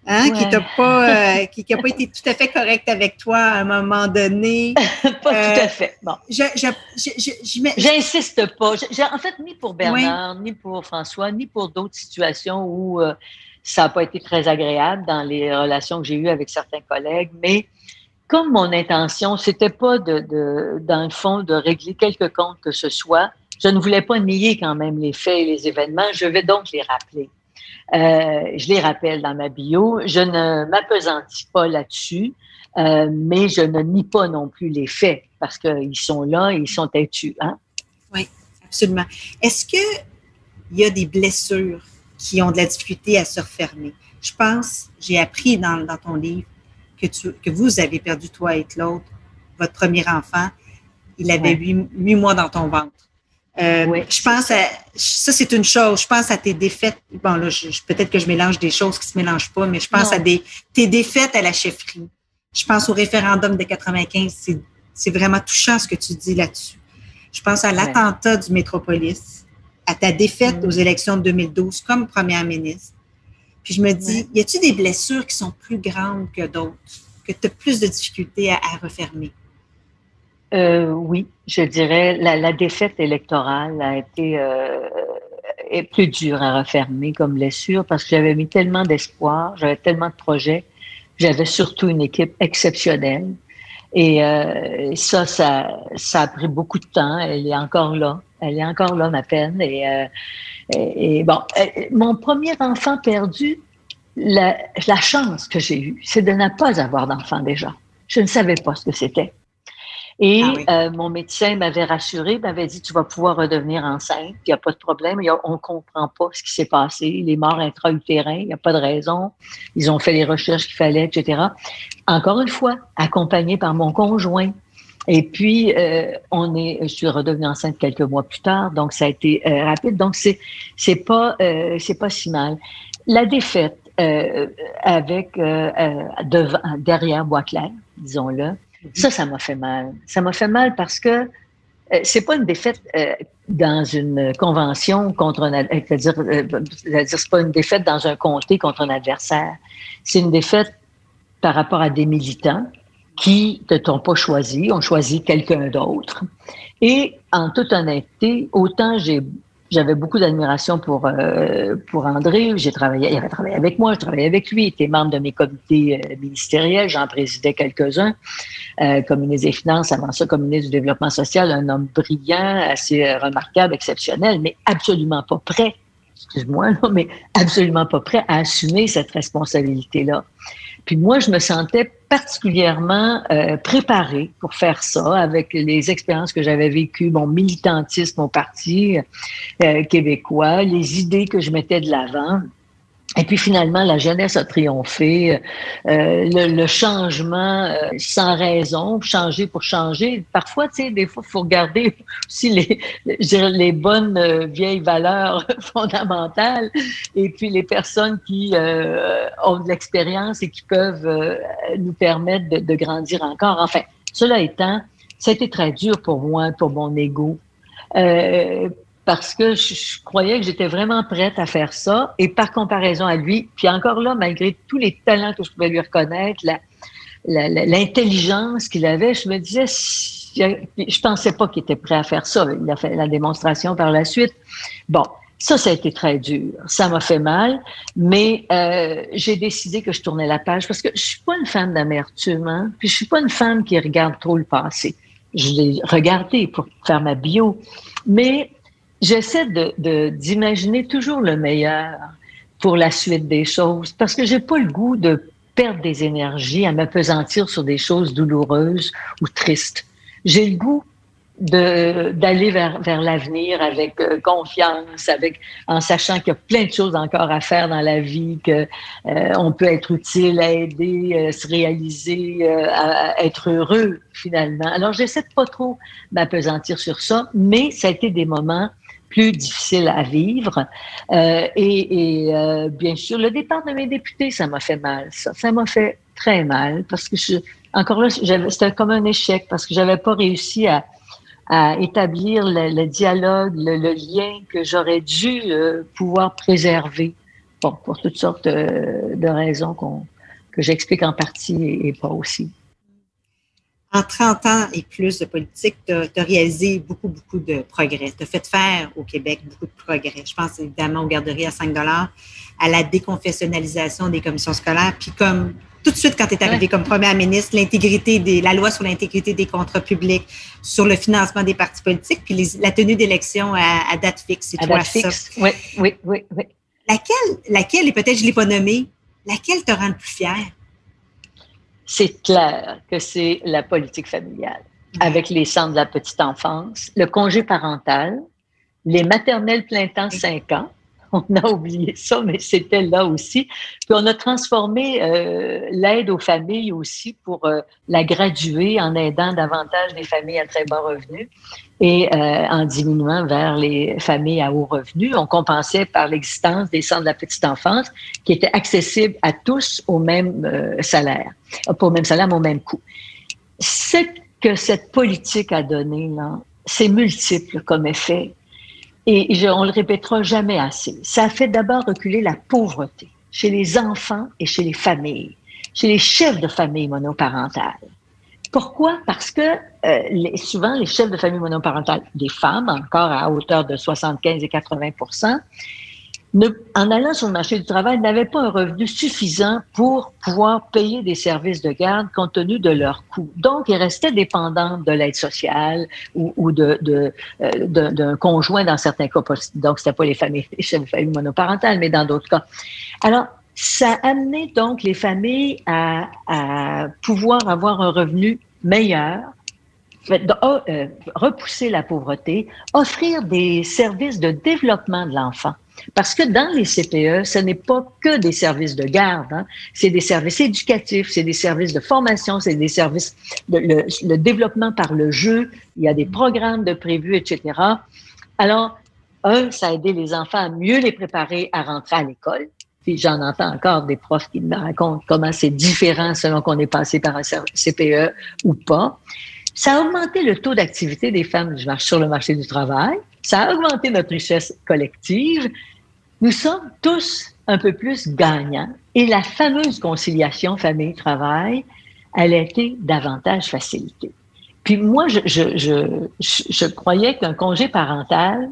S2: hein, qui t'a pas euh, qui, qui a pas été tout à fait correct avec toi à un moment donné.
S3: pas tout à euh, fait. Bon. Je, J'insiste pas. en fait, ni pour Bernard, ni pour François, ni pour d'autres situations où ça n'a pas été très agréable dans les relations que j'ai eues avec certains collègues, mais comme mon intention, c'était pas de, de, dans le fond, de régler quelque compte que ce soit, je ne voulais pas nier quand même les faits et les événements. Je vais donc les rappeler. Euh, je les rappelle dans ma bio. Je ne m'apesantis pas là-dessus, euh, mais je ne nie pas non plus les faits parce qu'ils sont là et ils sont têtus. Hein?
S2: Oui, absolument. Est-ce qu'il y a des blessures qui ont de la difficulté à se refermer? Je pense, j'ai appris dans, dans ton livre, que, tu, que vous avez perdu, toi et l'autre, votre premier enfant, il avait huit, mois dans ton ventre. Euh, je pense à, ça c'est une chose, je pense à tes défaites. Bon, là, peut-être que je mélange des choses qui se mélangent pas, mais je pense à des, tes défaites à la chefferie. Je pense au référendum de 95, c'est vraiment touchant ce que tu dis là-dessus. Je pense à l'attentat du Métropolis, à ta défaite aux élections de 2012 comme première ministre. Puis je me dis, y a-t-il des blessures qui sont plus grandes que d'autres, que tu as plus de difficultés à, refermer?
S3: Euh, oui, je dirais la, la, défaite électorale a été euh, est plus dure à refermer comme blessure parce que j'avais mis tellement d'espoir, j'avais tellement de projets, j'avais surtout une équipe exceptionnelle. Et euh, ça, ça, ça a pris beaucoup de temps. Elle est encore là. Elle est encore là, ma peine. Et, et, bon, euh, mon premier enfant perdu, la, la chance que j'ai eue, c'est de ne pas avoir d'enfant déjà. Je ne savais pas ce que c'était. Et ah euh, mon médecin m'avait rassuré, m'avait dit tu vas pouvoir redevenir enceinte, il n'y a pas de problème, on ne comprend pas ce qui s'est passé, les morts intra-utérins, il n'y a pas de raison. Ils ont fait les recherches qu'il fallait, etc. Encore une fois, accompagné par mon conjoint. Et puis, euh, on est, je suis redevenue enceinte quelques mois plus tard, donc ça a été euh, rapide. Donc, c'est, c'est pas, c'est pas si mal. La défaite avec devant, derrière Boisclair, disons-le, ça, ça m'a fait mal. Ça m'a fait mal parce que euh, c'est pas une défaite euh, dans une convention contre un c'est-à-dire euh, c'est pas une défaite dans un comté contre un adversaire. C'est une défaite par rapport à des militants qui ne t'ont pas choisi, ont choisi quelqu'un d'autre. Et en toute honnêteté, autant j'avais beaucoup d'admiration pour euh, pour André. J'ai travaillé, il avait travaillé avec moi, je travaillais avec lui. Il était membre de mes comités euh, ministériels. J'en présidais quelques-uns. Euh, communiste des finances, avant ça, communiste du développement social, un homme brillant, assez euh, remarquable, exceptionnel, mais absolument pas prêt. Excuse-moi, mais absolument pas prêt à assumer cette responsabilité-là. Puis moi, je me sentais particulièrement euh, préparée pour faire ça avec les expériences que j'avais vécues, mon militantisme au parti euh, québécois, les idées que je mettais de l'avant. Et puis finalement, la jeunesse a triomphé. Euh, le, le, changement euh, sans raison, changer pour changer. Parfois, tu sais, des fois, il faut regarder aussi les, les bonnes euh, vieilles valeurs fondamentales et puis les personnes qui ont de l'expérience et qui peuvent nous permettre de, de, grandir encore. Enfin, cela étant, ça a été très dur pour moi, pour mon ego parce que je, croyais que j'étais vraiment prête à faire ça. Et par comparaison à lui, puis encore là, malgré tous les talents que je pouvais lui reconnaître, l'intelligence qu'il avait, je me disais, je pensais pas qu'il était prêt à faire ça. Il a fait la démonstration par la suite. Bon, ça, ça a été très dur. Ça m'a fait mal, mais euh, j'ai décidé que je tournais la page parce que je suis pas une femme d'amertume, hein, puis je suis pas une femme qui regarde trop le passé. Je l'ai regardé pour faire ma bio, mais j'essaie de, d'imaginer toujours le meilleur pour la suite des choses parce que j'ai pas le goût de perdre des énergies, à m'apesantir sur des choses douloureuses ou tristes. J'ai le goût d'aller vers, vers l'avenir avec euh, confiance, avec en sachant qu'il y a plein de choses encore à faire dans la vie, que euh, on peut être utile, à aider, euh, se réaliser, à, être heureux finalement. Alors j'essaie de pas trop m'apesantir sur ça, mais ça a été des moments plus difficiles à vivre. et, et bien sûr, le départ de mes députés, ça m'a fait mal. Ça, ça m'a fait très mal parce que je, encore là, c'était comme un échec parce que j'avais pas réussi à à établir le, dialogue, le, lien que j'aurais dû euh, pouvoir préserver, bon, pour toutes sortes de, raisons que j'explique en partie et, pas aussi.
S2: En 30 ans et plus de politique, tu as, réalisé beaucoup, beaucoup de progrès. Tu as fait faire au Québec beaucoup de progrès. Je pense évidemment aux garderies à 5 à la déconfessionnalisation des commissions scolaires. Puis comme tout de suite, quand tu es arrivé comme première ministre, l'intégrité des, la loi sur l'intégrité des contrats publics, sur le financement des partis politiques, puis la tenue d'élections à, date fixe.
S3: C'est toi, ça. Oui, oui, oui, oui.
S2: Laquelle, laquelle, et peut-être je ne l'ai pas nommée, laquelle te rend le plus fier?
S3: C'est clair que c'est la politique familiale, avec les centres de la petite enfance, le congé parental, les maternelles plein temps 5 ans, on a oublié ça, mais c'était là aussi. Puis on a transformé euh, l'aide aux familles aussi pour euh, la graduer en aidant davantage les familles à très bas revenus et euh, en diminuant vers les familles à haut revenus. On compensait par l'existence des centres de la petite enfance qui étaient accessibles à tous au même salaire, pas au même salaire, mais au même coût. Ce que cette politique a donné, là, c'est multiple comme effet et je, on le répétera jamais assez. Ça a fait d'abord reculer la pauvreté chez les enfants et chez les familles, chez les chefs de famille monoparentales. Pourquoi? Parce que euh, souvent, les chefs de famille monoparentales, des femmes, encore à hauteur de 75 et 80 en allant sur le marché du travail, n'avaient pas un revenu suffisant pour pouvoir payer des services de garde compte tenu de leurs coûts. Donc, ils restaient dépendants de l'aide sociale ou, euh, d'un conjoint dans certains cas. Donc, c'était pas les familles, les familles monoparentales, mais dans d'autres cas. Alors, ça a amené donc les familles à, à pouvoir avoir un revenu meilleur, euh, repousser la pauvreté, offrir des services de développement de l'enfant. Parce que dans les CPE, ce n'est pas que des services de garde, hein. c'est des services éducatifs, c'est des services de formation, c'est des services de le, développement par le jeu, il y a des programmes de prévus, etc. Alors, un, ça a aidé les enfants à mieux les préparer à rentrer à l'école. Puis j'en entends encore des profs qui me racontent comment c'est différent selon qu'on est passé par un CPE ou pas. Ça a augmenté le taux d'activité des femmes sur le marché du travail. Ça a augmenté notre richesse collective. Nous sommes tous un peu plus gagnants. Et la fameuse conciliation famille-travail, elle a été davantage facilitée. Puis moi, je, je, je, je croyais qu'un congé parental,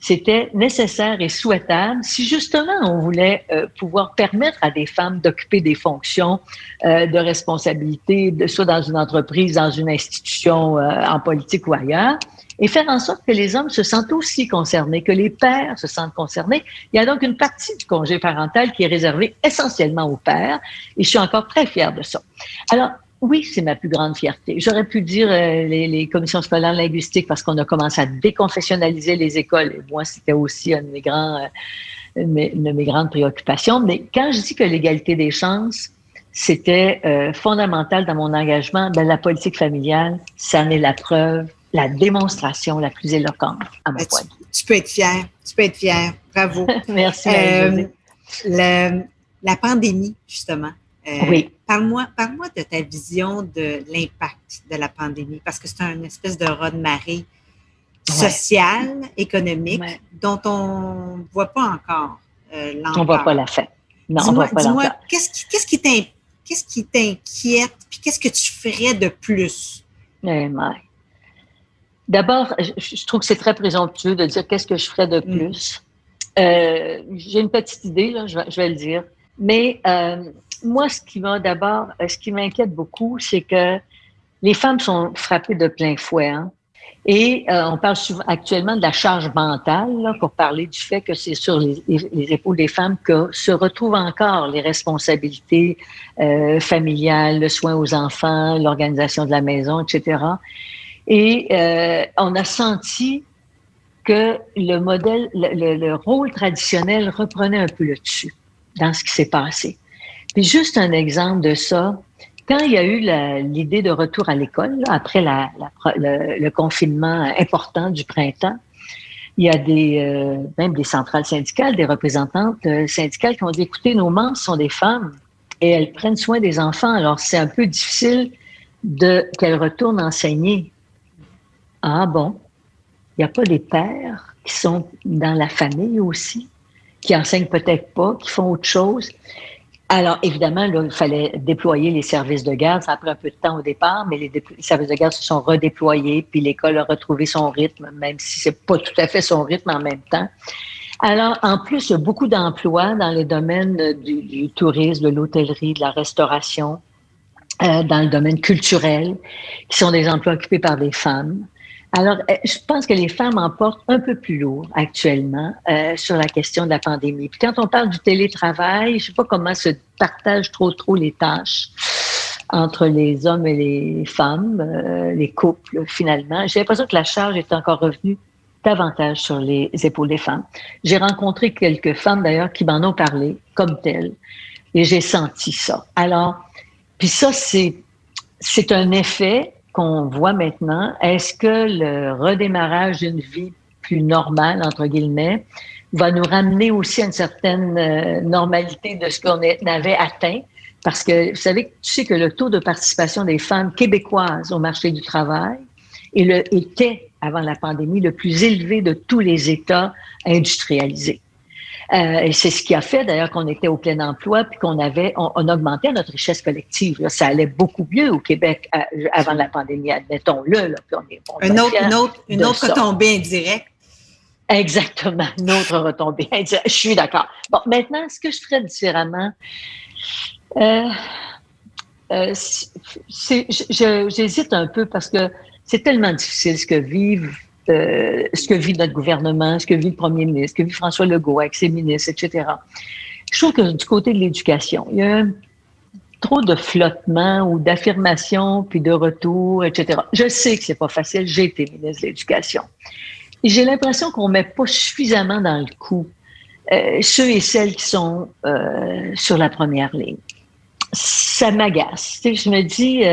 S3: c'était nécessaire et souhaitable si justement on voulait euh, pouvoir permettre à des femmes d'occuper des fonctions euh, de responsabilité, soit dans une entreprise, dans une institution, euh, en politique ou ailleurs, et faire en sorte que les hommes se sentent aussi concernés, que les pères se sentent concernés. Il y a donc une partie du congé parental qui est réservée essentiellement aux pères, et je suis encore très fière de ça. Alors, oui, c'est ma plus grande fierté. J'aurais pu dire euh, les, commissions scolaires linguistiques parce qu'on a commencé à déconfessionnaliser les écoles. Et moi, c'était aussi une de mes, grands, euh, de mes grandes préoccupations. Mais quand je dis que l'égalité des chances, c'était euh, fondamental dans mon engagement, ben, la politique familiale, ça en est la preuve la démonstration la plus éloquente à mon ben, point
S2: tu, peux être fier, tu peux être fier. Bravo.
S3: Merci.
S2: Euh, la pandémie, justement. Euh, oui. Parle-moi parle de ta vision de l'impact de la pandémie, parce que c'est un espèce de raz de marée social, économique, dont on ne voit pas encore
S3: euh, On ne voit pas la fin. Non,
S2: dis-moi, dis-moi qu'est-ce qui, qu'est-ce qui t'inquiète, puis qu'est-ce que tu ferais de plus?
S3: Eh, D'abord, je trouve que c'est très présomptueux de dire qu'est-ce que je ferais de mm. plus. Euh, j'ai une petite idée, là, je, vais, le dire. Mais euh, moi, ce qui m'a d'abord, ce qui m'inquiète beaucoup, c'est que les femmes sont frappées de plein fouet. Hein? Et euh, on parle souvent, actuellement de la charge mentale là, pour parler du fait que c'est sur les, épaules des femmes que se retrouvent encore les responsabilités euh, familiales, le soin aux enfants, l'organisation de la maison, etc. Et euh, on a senti que le modèle, le, le, rôle traditionnel reprenait un peu le dessus dans ce qui s'est passé. Puis juste un exemple de ça, quand il y a eu l'idée de retour à l'école, après le, confinement important du printemps, il y a euh, même des centrales syndicales, des représentantes euh, syndicales qui ont dit, écoutez, nos membres sont des femmes et elles prennent soin des enfants, alors c'est un peu difficile qu'elles retournent enseigner. Ah bon, il n'y a pas des pères qui sont dans la famille aussi, qui enseignent peut-être pas, qui font autre chose? Alors, évidemment, il fallait déployer les services de garde. Ça a pris un peu de temps au départ, mais les, services de garde se sont redéployés, puis l'école a retrouvé son rythme, même si c'est pas tout à fait son rythme en même temps. Alors, en plus, il y a beaucoup d'emplois dans les domaines du, tourisme, de l'hôtellerie, de la restauration, euh, dans le domaine culturel, qui sont des emplois occupés par des femmes. Alors, euh, je pense que les femmes en portent un peu plus lourd actuellement euh, sur la question de la pandémie. Puis quand on parle du télétravail, je sais pas comment se partagent trop trop les tâches entre les hommes et les femmes, euh, les couples finalement. J'ai l'impression que la charge est encore revenue davantage sur les épaules des femmes. J'ai rencontré quelques femmes d'ailleurs qui m'en ont parlé comme telles et j'ai senti ça. Alors, puis ça c'est c'est un effet qu'on voit maintenant, est-ce que le redémarrage d'une vie plus normale, entre guillemets, va nous ramener aussi à une certaine euh, normalité de ce qu'on avait atteint? Parce que vous savez, tu sais que le taux de participation des femmes québécoises au marché du travail était, avant la pandémie, le plus élevé de tous les États industrialisés. Euh, et c'est ce qui a fait d'ailleurs qu'on était au plein emploi puis qu'on avait, on, augmentait notre richesse collective. Ça allait beaucoup mieux au Québec euh, avant la pandémie, admettons-le.
S2: une autre, une autre, une autre retombée indirecte.
S3: Exactement, une autre retombée indirecte. Je suis d'accord. Bon, maintenant, ce que je ferais différemment, euh, j'hésite un peu parce que c'est tellement difficile ce que vivent euh, ce que vit notre gouvernement, ce que vit le premier ministre, ce que vit François Legault avec ses ministres, etc. Je trouve que du côté de l'éducation, il y a trop de flottement ou d'affirmation, puis de retour, etc. Je sais que c'est pas facile, j'ai été ministre de l'Éducation. J'ai l'impression qu'on met pas suffisamment dans le coup euh, ceux et celles qui sont euh, sur la première ligne. Ça m'agace. Je me dis,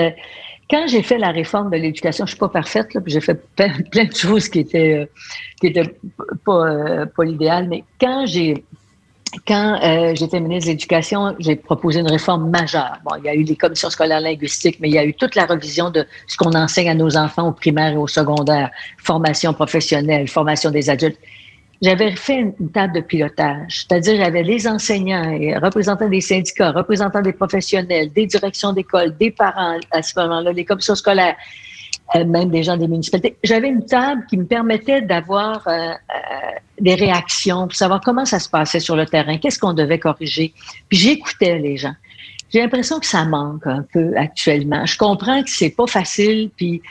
S3: quand j'ai fait la réforme de l'éducation, je suis pas parfaite, là, j'ai fait plein, de choses qui étaient euh, qui étaient pas euh, pas l'idéal, mais quand j'ai quand euh, j'étais ministre de l'Éducation, j'ai proposé une réforme majeure. Bon, il y a eu les commissions scolaires linguistiques, mais il y a eu toute la revision de ce qu'on enseigne à nos enfants au primaire et au secondaire, formation professionnelle, formation des adultes j'avais fait une table de pilotage, c'est-à-dire j'avais les enseignants, représentants des syndicats, représentants des professionnels, des directions d'école, des parents à ce moment-là, les commissions scolaires, euh, même des gens des municipalités. J'avais une table qui me permettait d'avoir euh, euh, des réactions, pour savoir comment ça se passait sur le terrain, qu'est-ce qu'on devait corriger. Puis j'écoutais les gens. J'ai l'impression que ça manque un peu actuellement. Je comprends que c'est pas facile, puis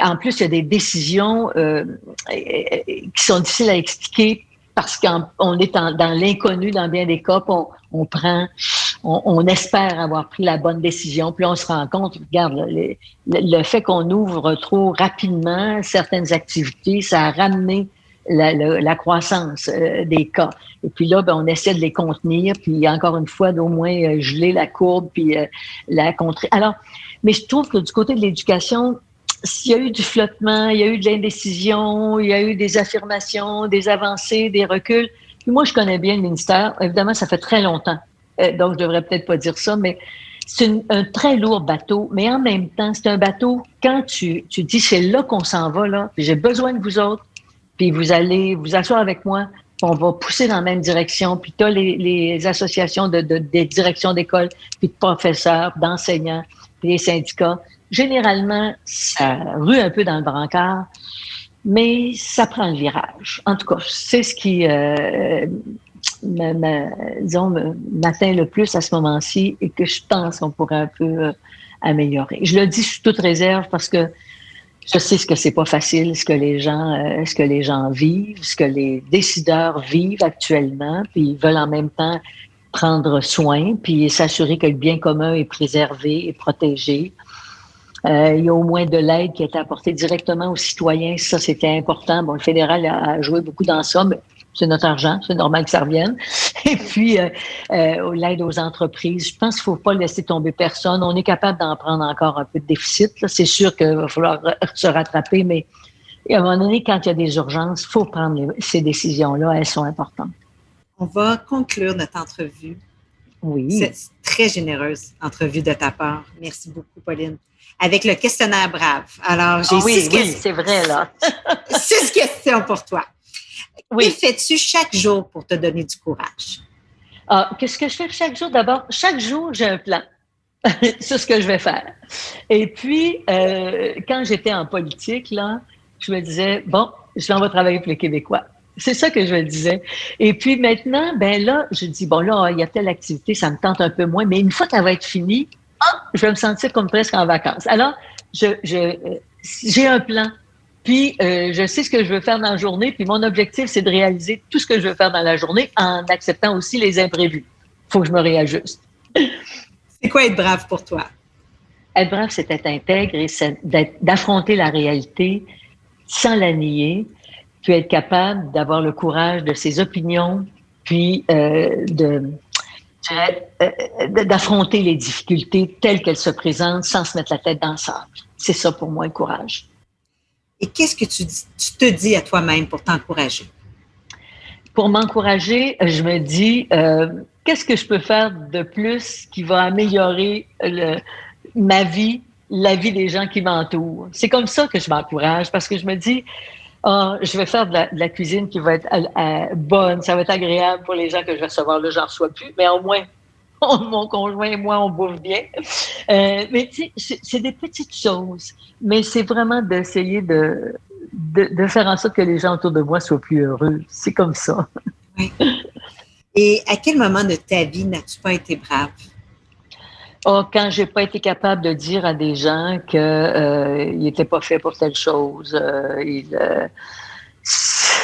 S3: en plus il y a des décisions euh, qui sont difficiles à expliquer parce qu'on est dans l'inconnu dans bien des cas, on, on prend, on, espère avoir pris la bonne décision, puis on se rend compte, regarde, le, le fait qu'on ouvre trop rapidement certaines activités, ça a ramené la, croissance euh, des cas. Et puis là, ben, on essaie de les contenir, puis encore une fois, d'au moins euh, geler la courbe, puis euh, la contrer. Alors, mais je trouve que du côté de l'éducation, s'il y a eu du flottement, il y a eu de l'indécision, il y a eu des affirmations, des avancées, des reculs. Puis moi, je connais bien le ministère. Évidemment, ça fait très longtemps. donc, je devrais peut-être pas dire ça, mais c'est un très lourd bateau, mais en même temps, c'est un bateau, quand tu, tu dis c'est là qu'on s'en va, là, j'ai besoin de vous autres, puis vous allez vous asseoir avec moi, on va pousser dans la même direction, puis tu as les, associations de, des directions d'école, puis de professeurs, d'enseignants, puis les syndicats. Généralement, ça rue un peu dans le brancard, mais ça prend le virage. En tout cas, c'est ce qui, euh, m'atteint le plus à ce moment-ci et que je pense qu'on pourrait un peu euh, améliorer. Je le dis sous toute réserve parce que Je sais ce que c'est pas facile, ce que les gens, euh, ce que les gens vivent, ce que les décideurs vivent actuellement, puis ils veulent en même temps prendre soin, puis s'assurer que le bien commun est préservé et protégé. Euh, il y a au moins de l'aide qui est apportée directement aux citoyens. Ça, c'était important. Bon, le fédéral a, joué beaucoup dans ça, mais c'est notre argent, c'est normal que ça revienne. Et puis, euh, euh, l'aide aux entreprises, je pense qu'il ne faut pas laisser tomber personne. On est capable d'en prendre encore un peu de déficit. C'est sûr qu'il va falloir se rattraper, mais à un moment donné, quand il y a des urgences, il faut prendre ces décisions-là. Elles sont importantes.
S2: On va conclure notre entrevue.
S3: Oui.
S2: C'est très généreuse entrevue de ta part. Merci beaucoup, Pauline. Avec le questionnaire Brave. Alors, j'ai
S3: ah oui, oui, c'est vrai, là.
S2: six questions pour toi. Oui. Que fais-tu chaque jour pour te donner du courage?
S3: Ah, qu'est-ce que je fais chaque jour? D'abord, chaque jour, j'ai un plan sur ce que je vais faire. Et puis, euh, quand j'étais en politique, là, je me disais, bon, je vais travailler pour les Québécois. C'est ça que je me disais. Et puis maintenant, ben là, je dis, bon, là, il y a telle activité, ça me tente un peu moins, mais une fois qu'elle va être finie, ah, je vais me sentir comme presque en vacances. Alors, je, je, j'ai un plan. Puis, euh, je sais ce que je veux faire dans la journée. Puis, mon objectif, c'est de réaliser tout ce que je veux faire dans la journée en acceptant aussi les imprévus. Il faut que je me réajuste.
S2: C'est quoi être brave pour toi?
S3: Être brave, c'est être intègre et d'affronter la réalité sans la nier, puis être capable d'avoir le courage de ses opinions, puis euh, de euh, d'affronter les difficultés telles qu'elles se présentent sans se mettre la tête dans le sable. C'est ça pour moi le courage.
S2: Et qu'est-ce que tu, te dis à toi-même pour t'encourager?
S3: Pour m'encourager, je me dis, euh, qu'est-ce que je peux faire de plus qui va améliorer ma vie, la vie des gens qui m'entourent? C'est comme ça que je m'encourage parce que je me dis, oh, je vais faire de la, cuisine qui va être euh, bonne, ça va être agréable pour les gens que je vais recevoir. Là, j'en reçois plus, mais au moins, mon conjoint et moi, on bouffe bien. Euh, mais tu sais, c'est des petites choses, mais c'est vraiment d'essayer de, de, faire en sorte que les gens autour de moi soient plus heureux. C'est comme ça.
S2: Oui. Et à quel moment de ta vie n'as-tu pas été brave?
S3: Oh, quand j'ai pas été capable de dire à des gens qu'ils euh, n'étaient pas faits pour telle chose, euh, euh,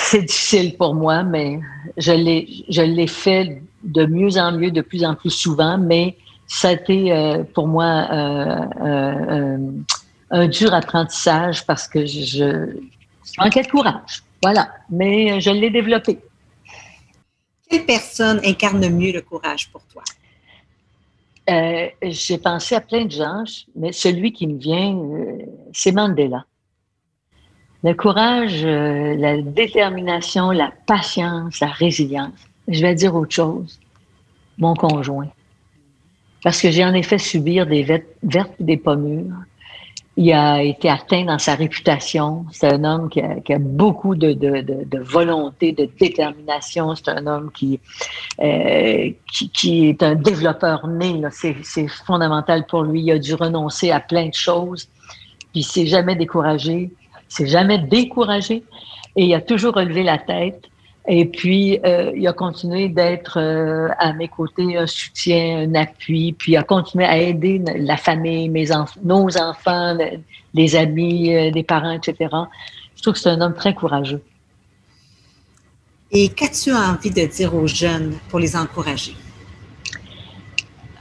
S3: c'est difficile pour moi, mais je l'ai, je l'ai fait de mieux en mieux, de plus en plus souvent, mais ça a été euh, pour moi un dur apprentissage parce que je, je manquais de courage. Voilà, mais je l'ai développé.
S2: Quelle personne incarne mieux le courage pour toi?
S3: Euh, j'ai pensé à plein de gens, mais celui qui me vient, euh, c'est Mandela. Le courage, euh, la détermination, la patience, la résilience. Je vais dire autre chose. Mon conjoint. Parce que j'ai en effet subir des vertes et des pommures il a été atteint dans sa réputation. C'est un homme qui a, beaucoup de, volonté, de détermination. C'est un homme qui, euh, est un développeur né. C'est fondamental pour lui. Il a dû renoncer à plein de choses. Puis il s'est jamais découragé. Il s'est jamais découragé. Et il a toujours relevé la tête. Et puis, euh, il a continué d'être euh, à mes côtés un soutien, un appui, puis il a continué à aider la famille, mes enfants, nos enfants, les amis, euh, les parents, etc. Je trouve que c'est un homme très courageux.
S2: Et qu'as-tu envie de dire aux jeunes pour les encourager?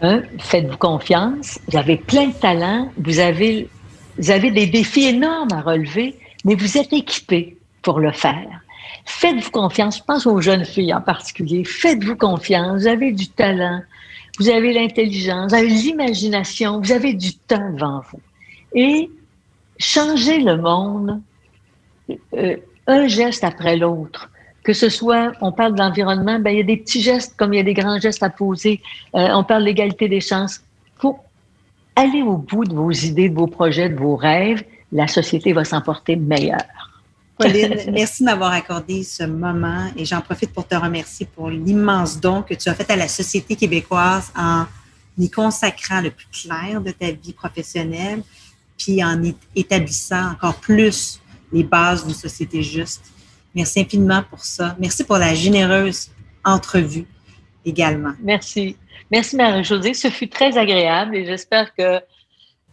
S3: Un, faites-vous confiance. Vous avez plein de talents. Vous avez, vous avez des défis énormes à relever, mais vous êtes équipés pour le faire. Faites-vous confiance. Je pense aux jeunes filles en particulier. Faites-vous confiance. Vous avez du talent. Vous avez l'intelligence. Vous avez l'imagination. Vous avez du temps devant vous. Et changer le monde, euh, un geste après l'autre. Que ce soit, on parle de l'environnement, ben, il y a des petits gestes comme il y a des grands gestes à poser. Euh, on parle d'égalité des chances. Faut aller au bout de vos idées, de vos projets, de vos rêves. La société va s'en porter meilleure.
S2: Pauline, merci de m'avoir accordé ce moment et j'en profite pour te remercier pour l'immense don que tu as fait à la société québécoise en y consacrant le plus clair de ta vie professionnelle, puis en établissant encore plus les bases d'une société juste. Merci infiniment pour ça. Merci pour la généreuse entrevue également.
S3: Merci. Merci Marie-Josée. Ce fut très agréable et j'espère que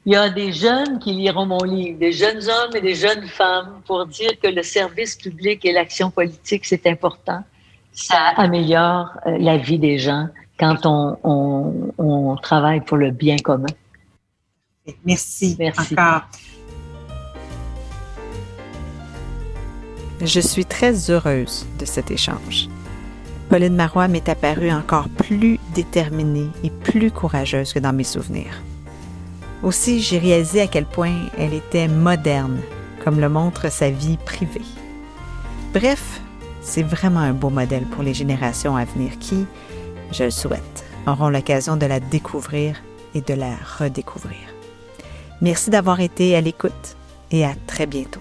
S3: Il y a des jeunes qui liront mon livre, des jeunes hommes et des jeunes femmes, pour dire que le service public et l'action politique, c'est important. Ça améliore euh, la vie des gens quand on, on, on travaille pour le bien commun.
S2: Merci.
S3: Merci.
S2: Encore.
S4: Je suis très heureuse de cet échange. Pauline Marois m'est apparue encore plus déterminée et plus courageuse que dans mes souvenirs. Aussi, j'ai réalisé à quel point elle était moderne, comme le montre sa vie privée. Bref, c'est vraiment un beau modèle pour les générations à venir qui, je le souhaite, auront l'occasion de la découvrir et de la redécouvrir. Merci d'avoir été à l'écoute et à très bientôt.